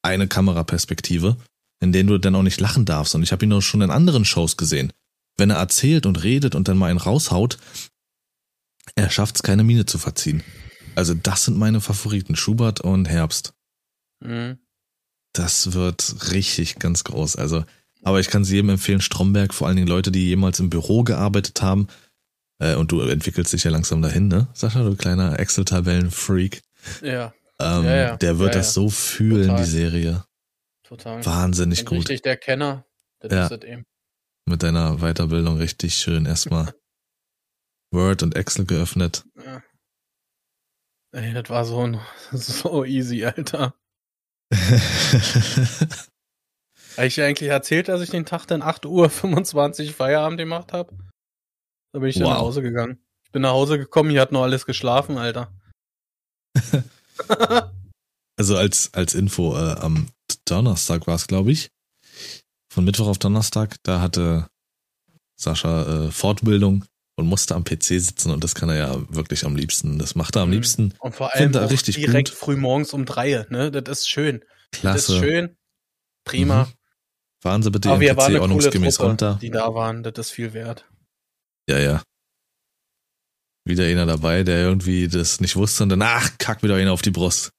eine Kameraperspektive, in denen du dann auch nicht lachen darfst. Und ich habe ihn auch schon in anderen Shows gesehen. Wenn er erzählt und redet und dann mal einen raushaut, er schafft es, keine Miene zu verziehen. Also das sind meine Favoriten, Schubert und Herbst. Mhm. Das wird richtig ganz groß. Also, aber ich kann es jedem empfehlen, Stromberg, vor allen Dingen Leute, die jemals im Büro gearbeitet haben. Äh, und du entwickelst dich ja langsam dahin, ne? Sascha, du kleiner Excel-Tabellen-Freak. Ja, Ähm, Ja, ja. Der wird Ja, das so fühlen, Total. die Serie. total. Wahnsinnig Und gut. Richtig der Kenner. Das Ja. ist es eben. Mit deiner Weiterbildung richtig schön erstmal Word und Excel geöffnet. Ja. Ey, das war so, ein, so easy, Alter. Habe ich eigentlich erzählt, dass ich den Tag dann 8.25 Uhr Feierabend gemacht habe? Da bin ich dann Wow. nach Hause gegangen. Ich bin nach Hause gekommen, hier hat noch alles geschlafen, Alter. Also als, als Info, äh, am Donnerstag war es, glaube ich. Von Mittwoch auf Donnerstag, da hatte Sascha äh, Fortbildung und musste am PC sitzen und das kann er ja wirklich am liebsten. Das macht er am Mhm. liebsten. Und vor allem er auch richtig direkt gut. früh morgens um drei, ne? Das ist schön. Das Klasse. ist schön. Prima. Mhm. Fahren Sie bitte Aber Ihren PC ordnungsgemäß Truppe, runter. die da waren. Das ist viel wert. Ja, ja. Wieder einer dabei, der irgendwie das nicht wusste und dann, ach, kack wieder einer auf die Brust.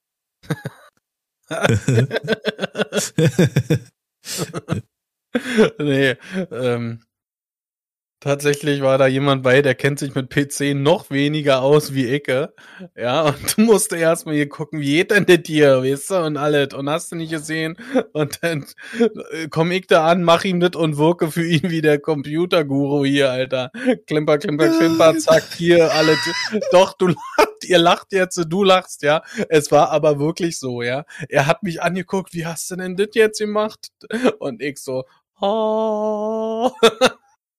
nee, ähm, tatsächlich war da jemand bei, der kennt sich mit PC noch weniger aus wie Icke. Ja, und du musst erstmal hier gucken, wie geht denn das hier, weißt du, und alles. Und hast du nicht gesehen? Und dann äh, komm ich da an, mach ihm das und wirke für ihn wie der Computerguru hier, Alter. Klimper, klimper, klimper, zack, hier, alles. Doch, du lacht, ihr lacht jetzt, du lachst, ja. Es war aber wirklich so, ja. Er hat mich angeguckt, wie hast du denn das jetzt gemacht? Und ich so, oh.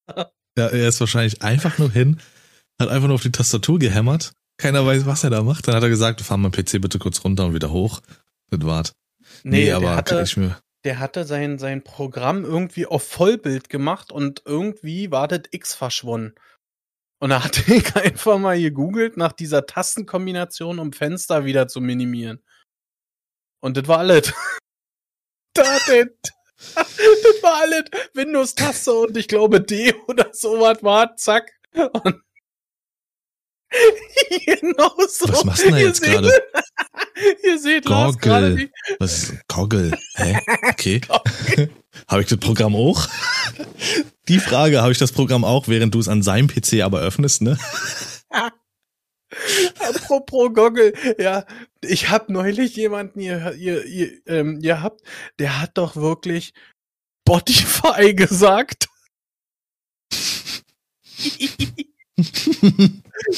Ja, er ist wahrscheinlich einfach nur hin, hat einfach nur auf die Tastatur gehämmert. Keiner weiß, was er da macht. Dann hat er gesagt, fahr mal PC bitte kurz runter und wieder hoch. Das war's. Nee, der aber hatte, ich mir. der hatte sein, sein Programm irgendwie auf Vollbild gemacht und irgendwie war das X verschwunden. Und da hatte ich einfach mal gegoogelt nach dieser Tastenkombination, um Fenster wieder zu minimieren. Und das war alles. das, das, das war alles. Windows-Taste und ich glaube D oder sowas war, zack. Und genau so. Was machst du denn jetzt gerade? Ihr seht Goggle. Was ist Goggle? Hä? Okay. habe ich das Programm auch? Die Frage, habe ich das Programm auch, während du es an seinem PC aber öffnest, ne? Apropos Goggle, ja, ich habe neulich jemanden ihr, ihr, ihr, ähm, gehabt, der hat doch wirklich Spotify gesagt.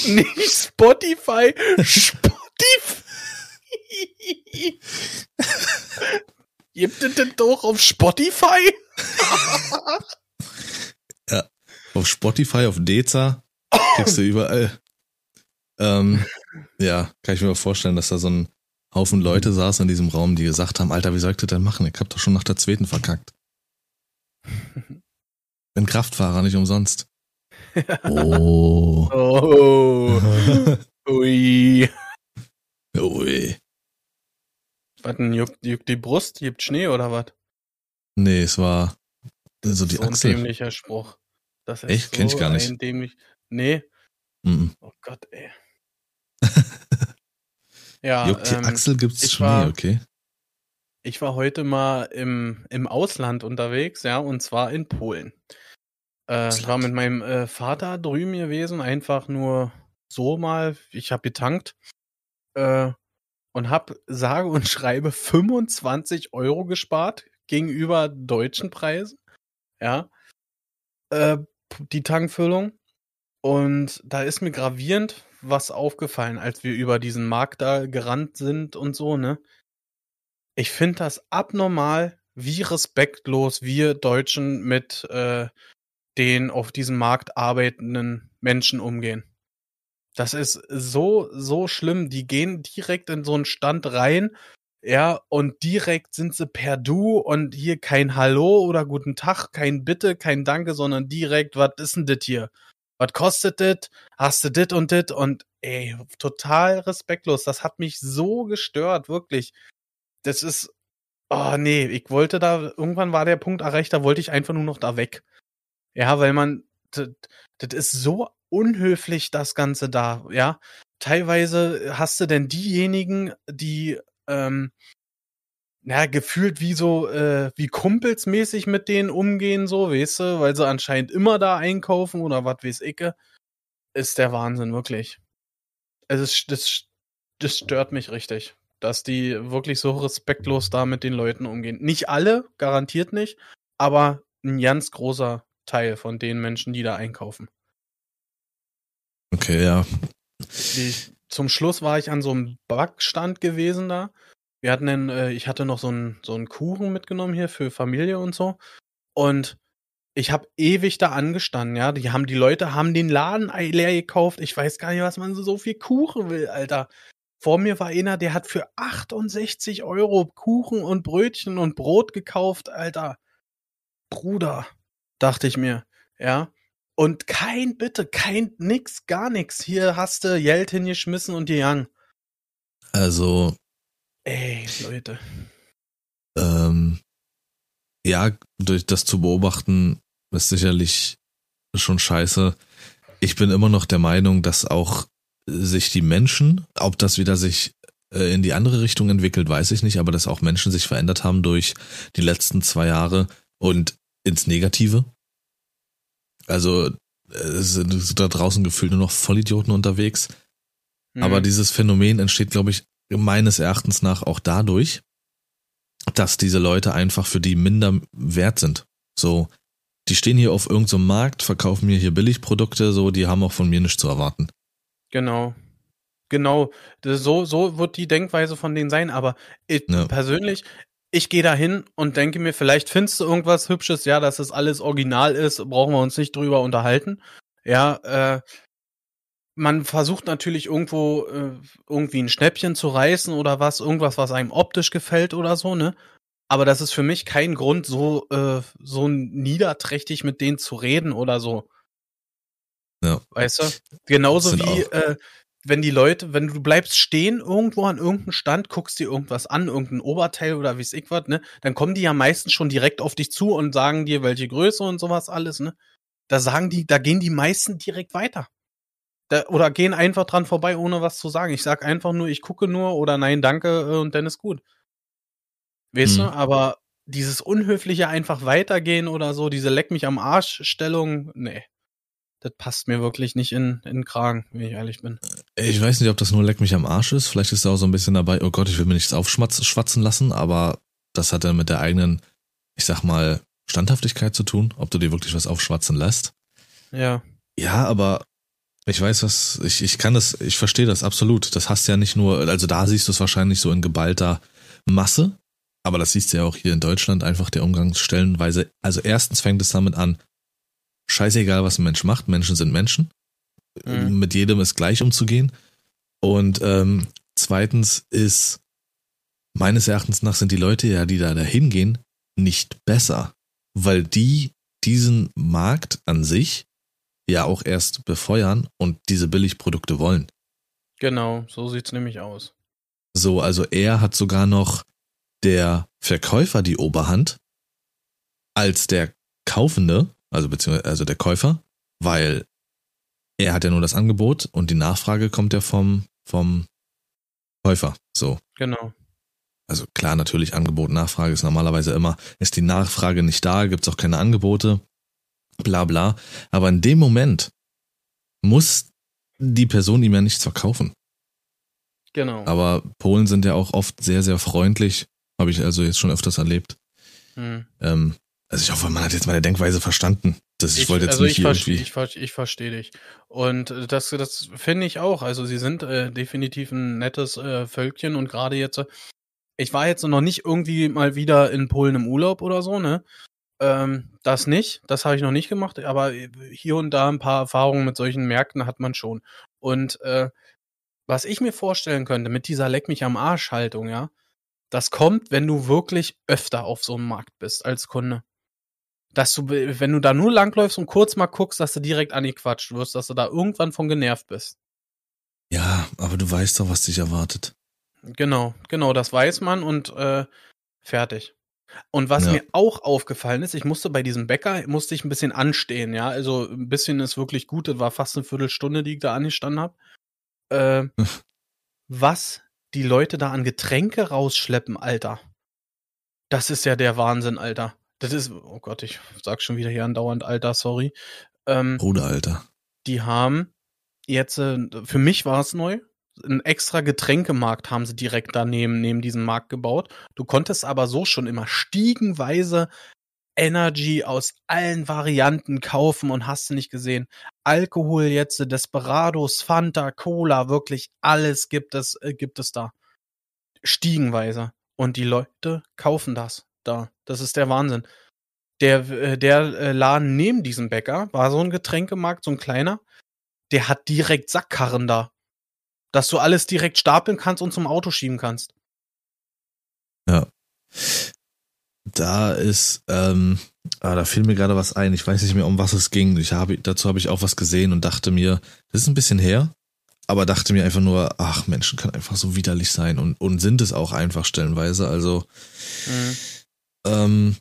Nicht Spotify, Spotify. Gibt es denn doch auf Spotify? auf Spotify, auf Deza, kriegst du überall. Ähm, ja, kann ich mir vorstellen, dass da so ein Haufen Leute saßen in diesem Raum, die gesagt haben, Alter, wie soll ich das denn machen? Ich hab doch schon nach der zweiten verkackt. Bin Kraftfahrer, nicht umsonst. Oh. Oh. Ui. Ui. Was denn, juckt, juckt die Brust? Gibt Schnee oder was? Nee, es war so die so ein Achsel. dämlicher Spruch. Das ist Echt? Kenn ich so gar nicht. Ein dämlich nee. Mhm. Oh Gott, ey. Ja, Juckt die ähm, Achsel gibt's ich Schnee, war- okay. ich war heute mal im, im Ausland unterwegs, ja, und zwar in Polen. Äh, ich war mit meinem äh, Vater drüben gewesen, einfach nur so mal. Ich habe getankt äh, und habe sage und schreibe 25 Euro gespart gegenüber deutschen Preisen. Ja, äh, die Tankfüllung. Und da ist mir gravierend was aufgefallen, als wir über diesen Markt da gerannt sind und so, ne? Ich finde das abnormal, wie respektlos wir Deutschen mit äh, den auf diesem Markt arbeitenden Menschen umgehen. Das ist so, so schlimm. Die gehen direkt in so einen Stand rein, ja, und direkt sind sie per Du und hier kein Hallo oder guten Tag, kein Bitte, kein Danke, sondern direkt, was ist denn das hier? Was kostet das? Hast du das und das? Und ey, total respektlos. Das hat mich so gestört, wirklich. Das ist, oh nee, ich wollte da, irgendwann war der Punkt erreicht, da wollte ich einfach nur noch da weg. Ja, weil man, das, das ist so unhöflich, das Ganze da, ja. Teilweise hast du denn diejenigen, die, ähm, na, gefühlt wie so, äh, wie kumpelsmäßig mit denen umgehen, so, weißt du, weil sie anscheinend immer da einkaufen oder was weiß ich, ist der Wahnsinn, wirklich. Es ist, das, das stört mich richtig, dass die wirklich so respektlos da mit den Leuten umgehen. Nicht alle, garantiert nicht, aber ein ganz großer Teil von den Menschen, die da einkaufen. Okay, ja. Die, zum Schluss war ich an so einem Backstand gewesen da. Wir hatten dann, äh, ich hatte noch so einen so einen Kuchen mitgenommen hier für Familie und so. Und ich habe ewig da angestanden, ja. Die haben, die Leute haben den Laden leer gekauft. Ich weiß gar nicht, was man so, so viel Kuchen will, Alter. Vor mir war einer, der hat für 68 Euro Kuchen und Brötchen und Brot gekauft, Alter. Bruder, dachte ich mir, ja. Und kein Bitte, kein nix, gar nix. Hier hast du Geld hingeschmissen und gegangen. Also, Ey, Leute. ähm, ja, durch das zu beobachten ist sicherlich schon scheiße. Ich bin immer noch der Meinung, dass auch sich die Menschen, ob das wieder sich äh, in die andere Richtung entwickelt, weiß ich nicht, aber dass auch Menschen sich verändert haben durch die letzten zwei Jahre und ins Negative. Also es sind da draußen gefühlt nur noch Vollidioten unterwegs. Hm. Aber dieses Phänomen entsteht, glaube ich, meines Erachtens nach auch dadurch, dass diese Leute einfach für die minder wert sind. So, die stehen hier auf irgendeinem Markt, verkaufen mir hier Billigprodukte, so, die haben auch von mir nichts zu erwarten. Genau. Genau. Das, so, so wird die Denkweise von denen sein. Aber ich, Ja. persönlich, ich gehe da hin und denke mir, vielleicht findest du irgendwas Hübsches, ja, dass es alles original ist, brauchen wir uns nicht drüber unterhalten. Ja, äh, man versucht natürlich irgendwo äh, irgendwie ein Schnäppchen zu reißen oder was, irgendwas, was einem optisch gefällt oder so, ne? Aber das ist für mich kein Grund, so, äh, so niederträchtig mit denen zu reden oder so. Ja. Weißt du? Genauso wie, äh, wenn die Leute, wenn du bleibst stehen irgendwo an irgendeinem Stand, guckst dir irgendwas an, irgendein Oberteil oder wie es ich was, ne? Dann kommen die ja meistens schon direkt auf dich zu und sagen dir, welche Größe und sowas alles, ne? Da sagen die, da gehen die meisten direkt weiter. Da, oder gehen einfach dran vorbei, ohne was zu sagen. Ich sag einfach nur, ich gucke nur oder nein, danke äh, und dann ist gut. Weißt Hm. du, aber dieses unhöfliche einfach weitergehen oder so, diese Leck mich am Arsch-Stellung, nee. Das passt mir wirklich nicht in, in den Kragen, wenn ich ehrlich bin. Ich weiß nicht, ob das nur leck mich am Arsch ist. Vielleicht ist da auch so ein bisschen dabei, oh Gott, ich will mir nichts aufschwatzen lassen, aber das hat dann mit der eigenen, ich sag mal, Standhaftigkeit zu tun, ob du dir wirklich was aufschwatzen lässt. Ja. Ja, aber ich weiß was, ich, ich kann das, ich verstehe das absolut. Das hast ja nicht nur, also da siehst du es wahrscheinlich so in geballter Masse, aber das siehst du ja auch hier in Deutschland einfach der Umgangsstellenweise. Also erstens fängt es damit an, scheißegal, was ein Mensch macht, Menschen sind Menschen. Mhm. Mit jedem ist gleich umzugehen. Und ähm, zweitens ist, meines Erachtens nach sind die Leute ja, die da dahin gehen, nicht besser, weil die diesen Markt an sich ja auch erst befeuern und diese Billigprodukte wollen. Genau, so sieht's nämlich aus. So, also er hat sogar noch der Verkäufer die Oberhand als der Kaufende, also beziehungsweise also der Käufer, weil er hat ja nur das Angebot und die Nachfrage kommt ja vom, vom Käufer. So. Genau. Also klar, natürlich Angebot, Nachfrage ist normalerweise immer, ist die Nachfrage nicht da, gibt's auch keine Angebote, bla bla. Aber in dem Moment muss die Person ihm ja nichts verkaufen. Genau. Aber Polen sind ja auch oft sehr, sehr freundlich. Habe ich also jetzt schon öfters erlebt. Hm. Ähm, also ich hoffe, man hat jetzt meine Denkweise verstanden. Das, ich, Ich, wollte jetzt also nicht ich, irgendwie. ich, ver- ich verstehe dich. Und das, das finde ich auch. Also sie sind äh, definitiv ein nettes äh, Völkchen und gerade jetzt, äh, ich war jetzt noch nicht irgendwie mal wieder in Polen im Urlaub oder so, ne? Ähm, das nicht, das habe ich noch nicht gemacht, aber hier und da ein paar Erfahrungen mit solchen Märkten hat man schon. Und äh, was ich mir vorstellen könnte mit dieser Leck mich am Arsch Haltung, ja, das kommt, wenn du wirklich öfter auf so einem Markt bist als Kunde dass du, wenn du da nur langläufst und kurz mal guckst, dass du direkt angequatscht wirst, dass du da irgendwann von genervt bist. Ja, aber du weißt doch, was dich erwartet. Genau, genau, das weiß man und äh, fertig. Und was Ja. mir auch aufgefallen ist, ich musste bei diesem Bäcker, musste ich ein bisschen anstehen, ja. Also ein bisschen ist wirklich gut, das war fast eine Viertelstunde, die ich da angestanden habe. Äh, was die Leute da an Getränke rausschleppen, Alter. Das ist ja der Wahnsinn, Alter. Das ist, oh Gott, ich sag schon wieder hier andauernd, Alter, sorry. Ähm, Bruder, Alter. die haben jetzt, äh, für mich war es neu, einen extra Getränkemarkt haben sie direkt daneben, neben diesem Markt gebaut. Du konntest aber so schon immer stiegenweise Energy aus allen Varianten kaufen und hast du nicht gesehen. Alkohol jetzt, Desperados, Fanta, Cola, wirklich alles gibt es, äh, gibt es da. Stiegenweise. Und die Leute kaufen das da. Das ist der Wahnsinn. Der, äh, der äh, Laden neben diesem Bäcker war so ein Getränkemarkt, so ein kleiner. Der hat direkt Sackkarren da. Dass du alles direkt stapeln kannst und zum Auto schieben kannst. Ja. Da ist, ähm, ah, da fiel mir gerade was ein. Ich weiß nicht mehr, um was es ging. Ich habe, dazu habe ich auch was gesehen und dachte mir, das ist ein bisschen her, aber dachte mir einfach nur, ach, Menschen können einfach so widerlich sein und, und sind es auch einfach stellenweise. Also, Mhm. ähm,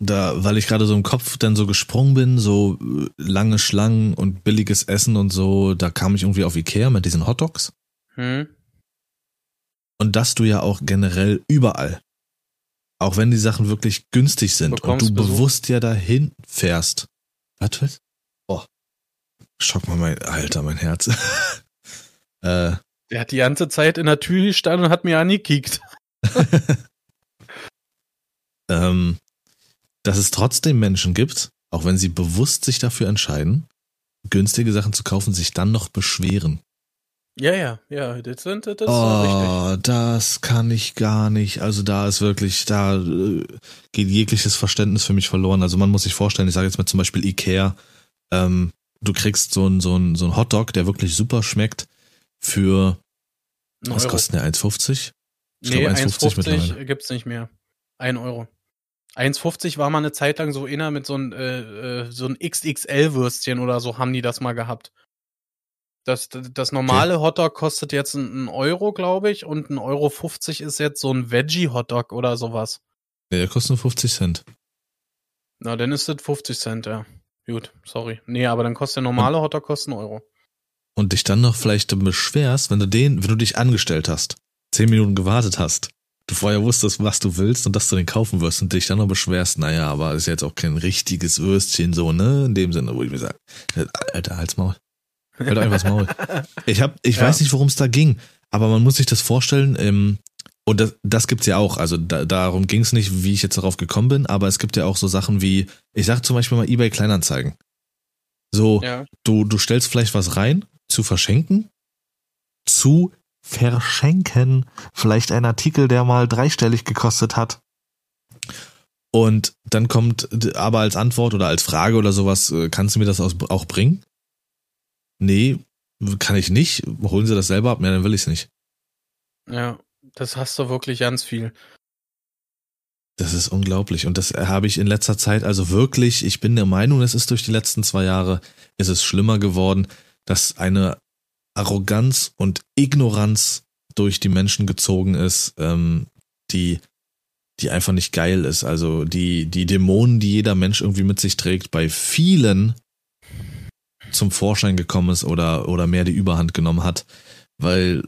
da, weil ich gerade so im Kopf dann so gesprungen bin, so äh, lange Schlangen und billiges Essen und so, da kam ich irgendwie auf Ikea mit diesen Hotdogs. Hm? Und dass du ja auch generell überall, auch wenn die Sachen wirklich günstig sind Bekommst und du Besuch. bewusst ja dahin fährst. Was? was? Oh. Schock mal mein, Alter, mein Herz. äh, Der hat die ganze Zeit in der Tür gestanden und hat mir angekickt. ähm, dass es trotzdem Menschen gibt, auch wenn sie bewusst sich dafür entscheiden, günstige Sachen zu kaufen, sich dann noch beschweren. Ja, ja, ja, das, sind, das ist richtig. Oh, das kann ich gar nicht. Also da ist wirklich, da äh, geht jegliches Verständnis für mich verloren. Also man muss sich vorstellen, ich sage jetzt mal zum Beispiel Ikea, ähm, du kriegst so ein so ein so ein Hotdog, der wirklich super schmeckt für was Euro. kostet der 1,50? Ich Nee, glaub, 1,50 mittlerweile. 1,50 gibt's nicht mehr. Ein Euro. 1,50 war mal eine Zeit lang so inner mit so ein, äh, äh, so ein XXL-Würstchen oder so haben die das mal gehabt. Das, das normale Hotdog kostet jetzt einen Euro, glaube ich, und ein Euro 50 ist jetzt so ein Veggie-Hotdog oder sowas. Nee, der kostet nur 50 Cent. Na, dann ist das 50 Cent, ja. Gut, sorry. Nee, aber dann kostet der normale Hotdog kostet einen Euro. Und dich dann noch vielleicht beschwerst, wenn du den, wenn du dich angestellt hast, zehn Minuten gewartet hast, du vorher wusstest, was du willst und dass du den kaufen wirst und dich dann noch beschwerst, naja, aber ist jetzt auch kein richtiges Würstchen so, ne? In dem Sinne, wo ich mir sage, alter Halsmaul. Halt einfach das Maul. Ich hab, ich ja. weiß nicht, worum es da ging, aber man muss sich das vorstellen, ähm, und das, das gibt's ja auch. Also da, darum ging's nicht, wie ich jetzt darauf gekommen bin, aber es gibt ja auch so Sachen wie, ich sag zum Beispiel mal eBay Kleinanzeigen. So, ja. du, du stellst vielleicht was rein, zu verschenken, zu verschenken. Vielleicht ein Artikel, der mal dreistellig gekostet hat. Und dann kommt aber als Antwort oder als Frage oder sowas, äh, kannst du mir das auch bringen? Nee, kann ich nicht. Holen Sie das selber ab? Ja, dann will ich es nicht. Ja, das hast du wirklich ganz viel. Das ist unglaublich. Und das habe ich in letzter Zeit, also wirklich, ich bin der Meinung, es ist durch die letzten zwei Jahre, ist es schlimmer geworden, dass eine Arroganz und Ignoranz durch die Menschen gezogen ist, ähm, die, die einfach nicht geil ist. Also die, die Dämonen, die jeder Mensch irgendwie mit sich trägt, bei vielen zum Vorschein gekommen ist oder, oder mehr die Überhand genommen hat. Weil,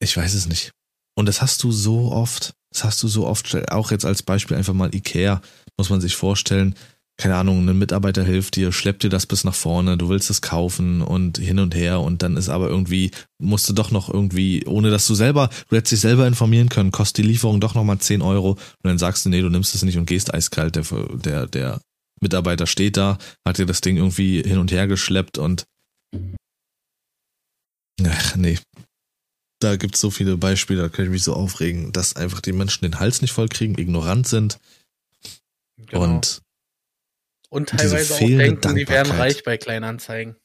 ich weiß es nicht. Und das hast du so oft, das hast du so oft, auch jetzt als Beispiel einfach mal Ikea, muss man sich vorstellen, keine Ahnung, ein Mitarbeiter hilft dir, schleppt dir das bis nach vorne, du willst es kaufen und hin und her und dann ist aber irgendwie, musst du doch noch irgendwie, ohne dass du selber, du hättest dich selber informieren können, kostet die Lieferung doch nochmal 10 Euro und dann sagst du, nee, du nimmst es nicht und gehst eiskalt, der, der, der Mitarbeiter steht da, hat dir das Ding irgendwie hin und her geschleppt und ach nee. Da gibt's so viele Beispiele, da könnte ich mich so aufregen, dass einfach die Menschen den Hals nicht voll kriegen, ignorant sind genau. und und teilweise auch denken, die werden reich bei Kleinanzeigen.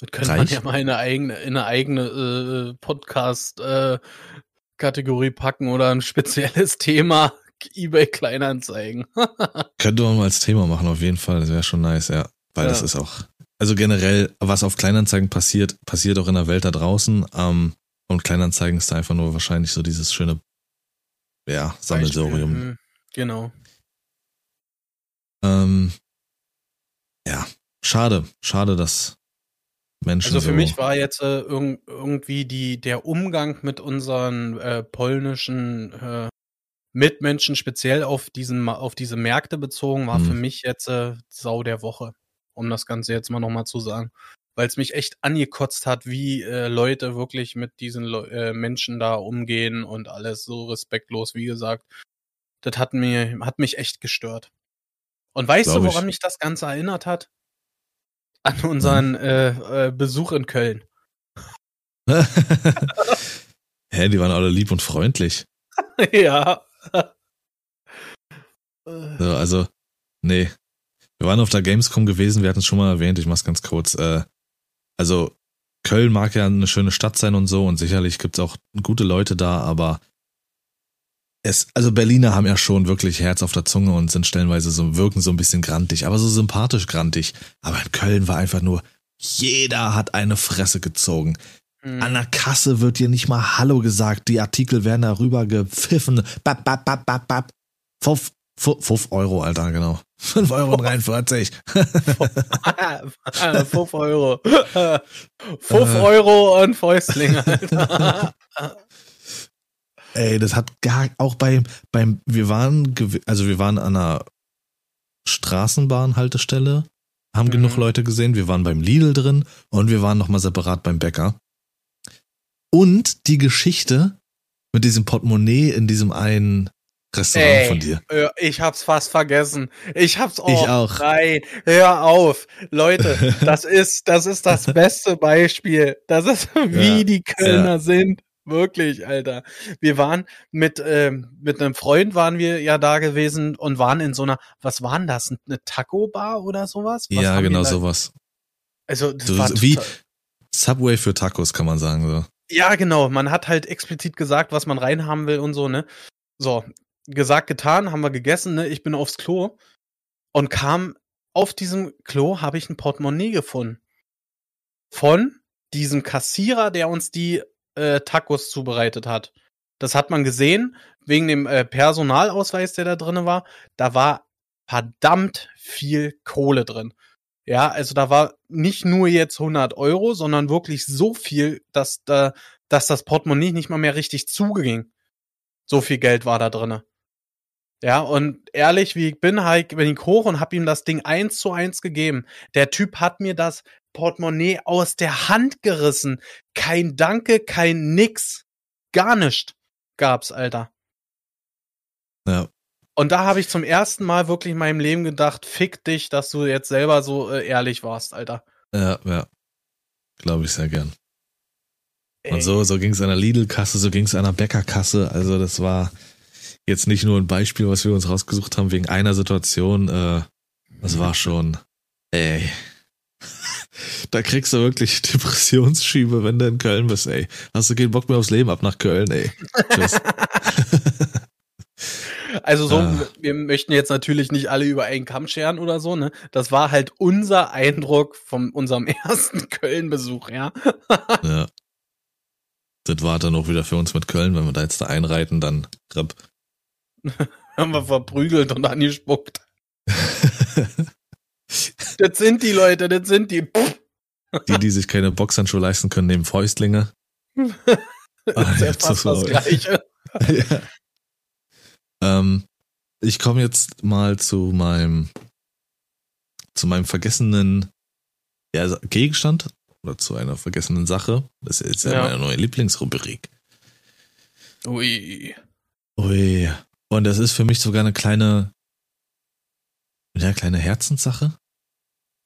Das könnte reich? man ja mal in eine eigene, in eine eigene äh, Podcast-Kategorie äh, packen oder ein spezielles Thema eBay Kleinanzeigen. könnte man mal als Thema machen, auf jeden Fall. Das wäre schon nice, ja. Weil ja. das ist auch, also generell, was auf Kleinanzeigen passiert, passiert auch in der Welt da draußen. Ähm, und Kleinanzeigen ist da einfach nur wahrscheinlich so dieses schöne, ja, Sammelsorium. Mhm. Genau. Ähm, ja, schade, schade, dass Menschen. Also für so mich war jetzt äh, irg irgendwie die, der Umgang mit unseren äh, polnischen äh, Mitmenschen, speziell auf diesen, auf diese Märkte bezogen, war hm. für mich jetzt äh, Sau der Woche, um das Ganze jetzt mal nochmal zu sagen. Weil es mich echt angekotzt hat, wie äh, Leute wirklich mit diesen Le äh, Menschen da umgehen und alles so respektlos, wie gesagt. Das hat mir, hat mich echt gestört. Und weißt Glaub du, woran ich. mich das Ganze erinnert hat? An unseren hm. äh, äh, Besuch in Köln. Hä, die waren alle lieb und freundlich. ja. so, also, nee. Wir waren auf der Gamescom gewesen, wir hatten es schon mal erwähnt, ich mach's ganz kurz. Äh, also, Köln mag ja eine schöne Stadt sein und so und sicherlich gibt's auch gute Leute da, aber es, also Berliner haben ja schon wirklich Herz auf der Zunge und sind stellenweise so, wirken so ein bisschen grantig, aber so sympathisch grantig. Aber in Köln war einfach nur, jeder hat eine Fresse gezogen. Mhm. An der Kasse wird dir nicht mal Hallo gesagt, die Artikel werden darüber gepfiffen. Bap, bap, bap, bap, bap. Fünf, fünf Euro, Alter, genau. 5,43 Euro. 43. 5 Euro. 5 Euro und Fäustling, Alter. Ey, das hat gar, auch beim, beim, wir waren, also wir waren an einer Straßenbahnhaltestelle, haben mhm. genug Leute gesehen, wir waren beim Lidl drin und wir waren nochmal separat beim Bäcker. Und die Geschichte mit diesem Portemonnaie in diesem einen Restaurant Ey, von dir. Ich hab's fast vergessen. Ich hab's auch. Ich auch. Nein, hör auf. Leute, das ist, das ist das beste Beispiel. Das ist, wie ja, die Kölner ja. sind. Wirklich, Alter. Wir waren mit, ähm, mit einem Freund waren wir ja da gewesen und waren in so einer, was waren das? Eine Taco-Bar oder sowas? Was ja, genau sowas. Also, das so, war wie Subway für Tacos, kann man sagen, so. Ja, genau. Man hat halt explizit gesagt, was man reinhaben will und so, ne? So, gesagt, getan, haben wir gegessen, ne? Ich bin aufs Klo und kam auf diesem Klo, habe ich ein Portemonnaie gefunden. Von diesem Kassierer, der uns die äh, Tacos zubereitet hat. Das hat man gesehen, wegen dem äh, Personalausweis, der da drin war. Da war verdammt viel Kohle drin. Ja, also da war nicht nur jetzt 100 Euro, sondern wirklich so viel, dass da, dass das Portemonnaie nicht mal mehr richtig zuging. So viel Geld war da drinne. Ja, und ehrlich, wie ich bin, bin ich hoch und hab ihm das Ding eins zu eins gegeben. Der Typ hat mir das Portemonnaie aus der Hand gerissen. Kein Danke, kein Nix. Gar nicht gab's, Alter. Ja. Und da habe ich zum ersten Mal wirklich in meinem Leben gedacht, fick dich, dass du jetzt selber so äh, ehrlich warst, Alter. Ja, ja. Glaube ich sehr gern. Ey. Und so, so ging es einer Lidl-Kasse, so ging es einer Bäckerkasse. Also das war jetzt nicht nur ein Beispiel, was wir uns rausgesucht haben wegen einer Situation. Äh, das war schon, ey. Da kriegst du wirklich Depressionsschiebe, wenn du in Köln bist, ey. Hast du keinen Bock mehr aufs Leben ab nach Köln, ey. Tschüss. Also so, Ah. wir möchten jetzt natürlich nicht alle über einen Kamm scheren oder so, ne? Das war halt unser Eindruck von unserem ersten Köln-Besuch, ja. ja. Das war dann auch wieder für uns mit Köln, wenn wir da jetzt da einreiten, dann Rip. Haben wir verprügelt und angespuckt. Das sind die Leute, das sind die. Die, die sich keine Boxhandschuhe leisten können, nehmen Fäustlinge. Das ist ja fast das Gleiche. ja. ähm, ich komme jetzt mal zu meinem zu meinem vergessenen ja, Gegenstand oder zu einer vergessenen Sache. Das ist jetzt ja. Ja. meine neue Lieblingsrubrik. Ui. Ui. Und das ist für mich sogar eine kleine, ja, kleine Herzenssache.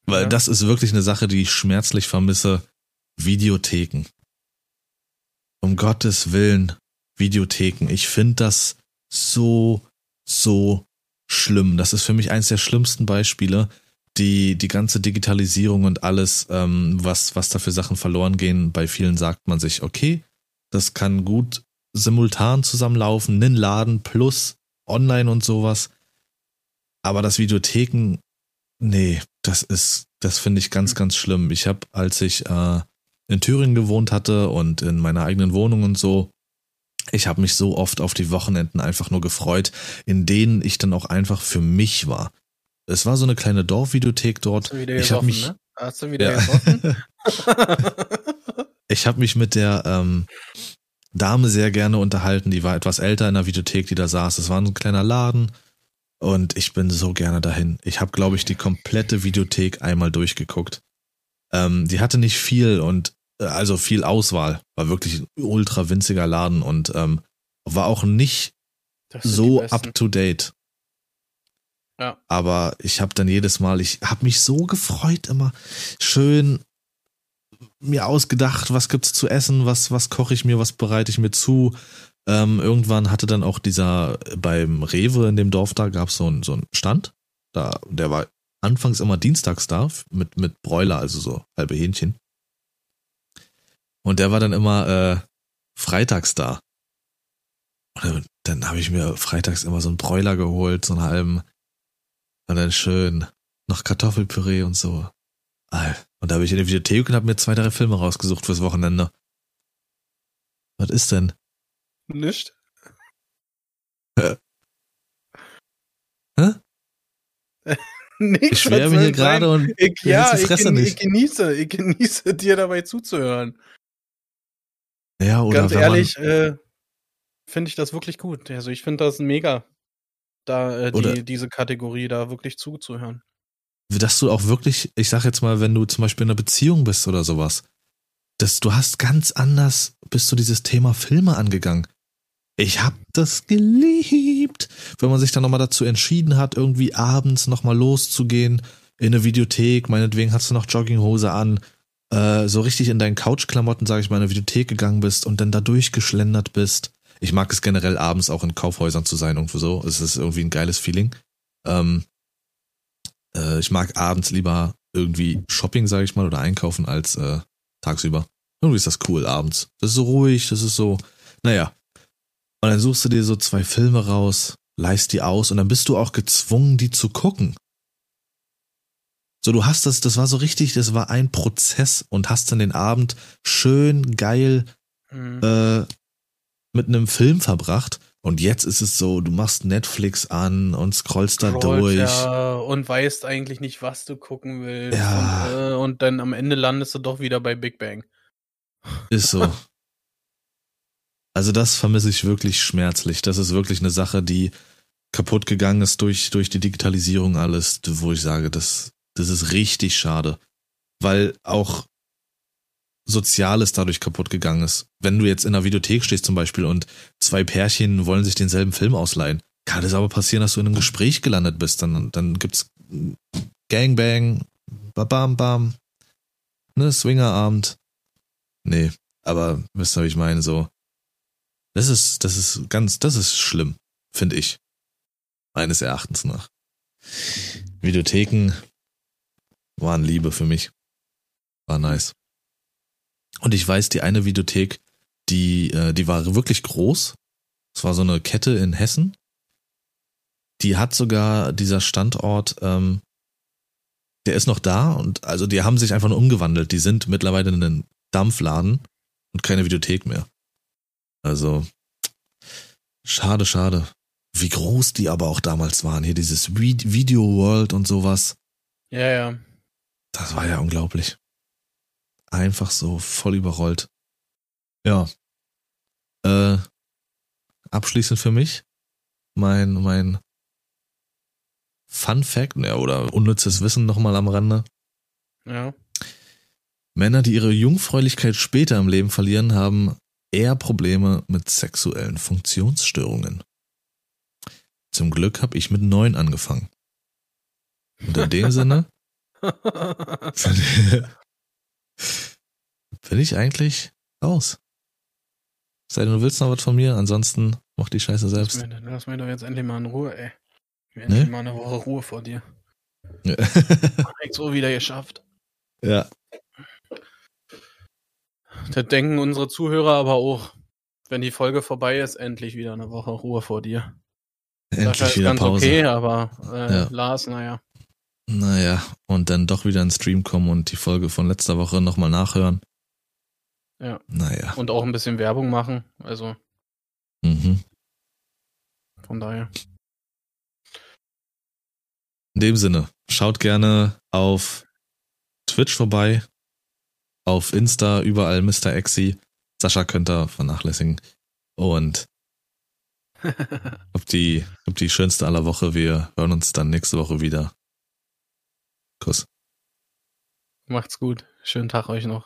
Weil Ja. das ist wirklich eine Sache, die ich schmerzlich vermisse. Videotheken. Um Gottes Willen, Videotheken. Ich finde das so, so schlimm. Das ist für mich eines der schlimmsten Beispiele. Die, die ganze Digitalisierung und alles, ähm, was, was da für Sachen verloren gehen. Bei vielen sagt man sich, okay, das kann gut simultan zusammenlaufen, nen Laden plus online und sowas. Aber das Videotheken, nee, das ist, das finde ich ganz, ganz schlimm. Ich habe, als ich äh, in Thüringen gewohnt hatte und in meiner eigenen Wohnung und so, ich habe mich so oft auf die Wochenenden einfach nur gefreut, in denen ich dann auch einfach für mich war. Es war so eine kleine Dorfvideothek dort. Hast du wieder Ich habe mich, ne? Hast du wieder Ja. Ich habe mich mit der ähm, Dame sehr gerne unterhalten. Die war etwas älter in der Videothek, die da saß. Es war ein kleiner Laden und ich bin so gerne dahin. Ich habe, glaube ich, die komplette Videothek einmal durchgeguckt. Ähm, die hatte nicht viel und äh, also viel Auswahl. War wirklich ein ultra winziger Laden und ähm, war auch nicht so up to date. Ja. Aber ich habe dann jedes Mal, ich habe mich so gefreut immer, schön mir ausgedacht, was gibt's zu essen, was was koche ich mir, was bereite ich mir zu. Ähm, irgendwann hatte dann auch dieser beim Rewe in dem Dorf da gab's so einen so einen Stand, da der war anfangs immer dienstags da mit mit Bräuler, also so halbe Hähnchen. Und der war dann immer äh, freitags da. Und dann, dann habe ich mir freitags immer so einen Bräuler geholt, so einen halben. Und dann schön noch Kartoffelpüree und so. Und da habe ich in der Videothek und habe mir zwei, drei Filme rausgesucht fürs Wochenende. Was ist denn? Nicht? Hä? Nix, Ich schwärme hier gerade und Ich, ja, die ich, Fresse ich nicht. genieße, ich genieße dir dabei zuzuhören. Ja, oder Ganz ehrlich, äh, finde ich das wirklich gut. Also ich finde das mega, da äh, die, diese Kategorie da wirklich zuzuhören. dass du auch wirklich, ich sag jetzt mal, wenn du zum Beispiel in einer Beziehung bist oder sowas, dass du hast ganz anders, bist du dieses Thema Filme angegangen. Ich hab das geliebt, wenn man sich dann nochmal dazu entschieden hat, irgendwie abends nochmal loszugehen in eine Videothek, meinetwegen hast du noch Jogginghose an, äh, so richtig in deinen Couchklamotten, sag ich mal, in eine Videothek gegangen bist und dann da durchgeschlendert bist. Ich mag es generell abends auch in Kaufhäusern zu sein, irgendwo so. Es ist irgendwie ein geiles Feeling. Ähm, äh, ich mag abends lieber irgendwie Shopping, sage ich mal, oder einkaufen als äh, tagsüber. Irgendwie ist das cool abends. Das ist so ruhig, das ist so, naja. Und dann suchst du dir so zwei Filme raus, leist die aus und dann bist du auch gezwungen, die zu gucken. So, du hast das, das war so richtig, das war ein Prozess und hast dann den Abend schön geil Mhm. äh, mit einem Film verbracht Und jetzt ist es so, du machst Netflix an und scrollst da Scrollt, durch. Ja, und weißt eigentlich nicht, was du gucken willst. Ja. Und, äh, und dann am Ende landest du doch wieder bei Big Bang. Ist so. Also das vermisse ich wirklich schmerzlich. Das ist wirklich eine Sache, die kaputt gegangen ist durch, durch die Digitalisierung alles, wo ich sage, das, das ist richtig schade. Weil auch Soziales dadurch kaputt gegangen ist. Wenn du jetzt in einer Videothek stehst zum Beispiel und zwei Pärchen wollen sich denselben Film ausleihen, kann es aber passieren, dass du in einem Gespräch gelandet bist. Dann, dann gibt's Gangbang, bam bam, ne, Swingerabend. Nee, aber wisst ihr, was ich meine, so. Das ist, das ist ganz, das ist schlimm, finde ich. Meines Erachtens nach. Videotheken waren Liebe für mich. War nice. Und ich weiß, die eine Videothek, die, äh, die war wirklich groß. Es war so eine Kette in Hessen. Die hat sogar dieser Standort, ähm, der ist noch da und also die haben sich einfach nur umgewandelt. Die sind mittlerweile in einen Dampfladen und keine Videothek mehr. Also schade, schade. Wie groß die aber auch damals waren. Hier dieses Video World und sowas. Ja, ja. Das war ja unglaublich. Einfach so voll überrollt. Ja. Äh, abschließend für mich mein mein Fun Fact ja, oder unnützes Wissen nochmal am Rande. Ja. Männer, die ihre Jungfräulichkeit später im Leben verlieren, haben eher Probleme mit sexuellen Funktionsstörungen. Zum Glück habe ich mit neun angefangen. Und in dem Sinne bin ich eigentlich raus. Sei denn, du willst noch was von mir, ansonsten mach die Scheiße selbst. Lass mir, lass mir doch jetzt endlich mal in Ruhe, ey. Ne? endlich mal eine Woche Ruhe vor dir. Ja. Ich so wieder geschafft. ja. Das denken unsere Zuhörer aber auch. Wenn die Folge vorbei ist, endlich wieder eine Woche Ruhe vor dir. Sascha Endlich ist wieder ganz Pause. okay, aber äh, Ja. Lars, naja. Naja, und dann doch wieder ins Stream kommen und die Folge von letzter Woche nochmal nachhören. Ja. Naja. Und auch ein bisschen Werbung machen. Also Mhm. von daher. In dem Sinne, schaut gerne auf Twitch vorbei, auf Insta, überall Mr. Exi. Sascha könnt ihr vernachlässigen. Und ob die, ob die schönste aller Woche. Wir hören uns dann nächste Woche wieder. Kuss. Macht's gut. Schönen Tag euch noch.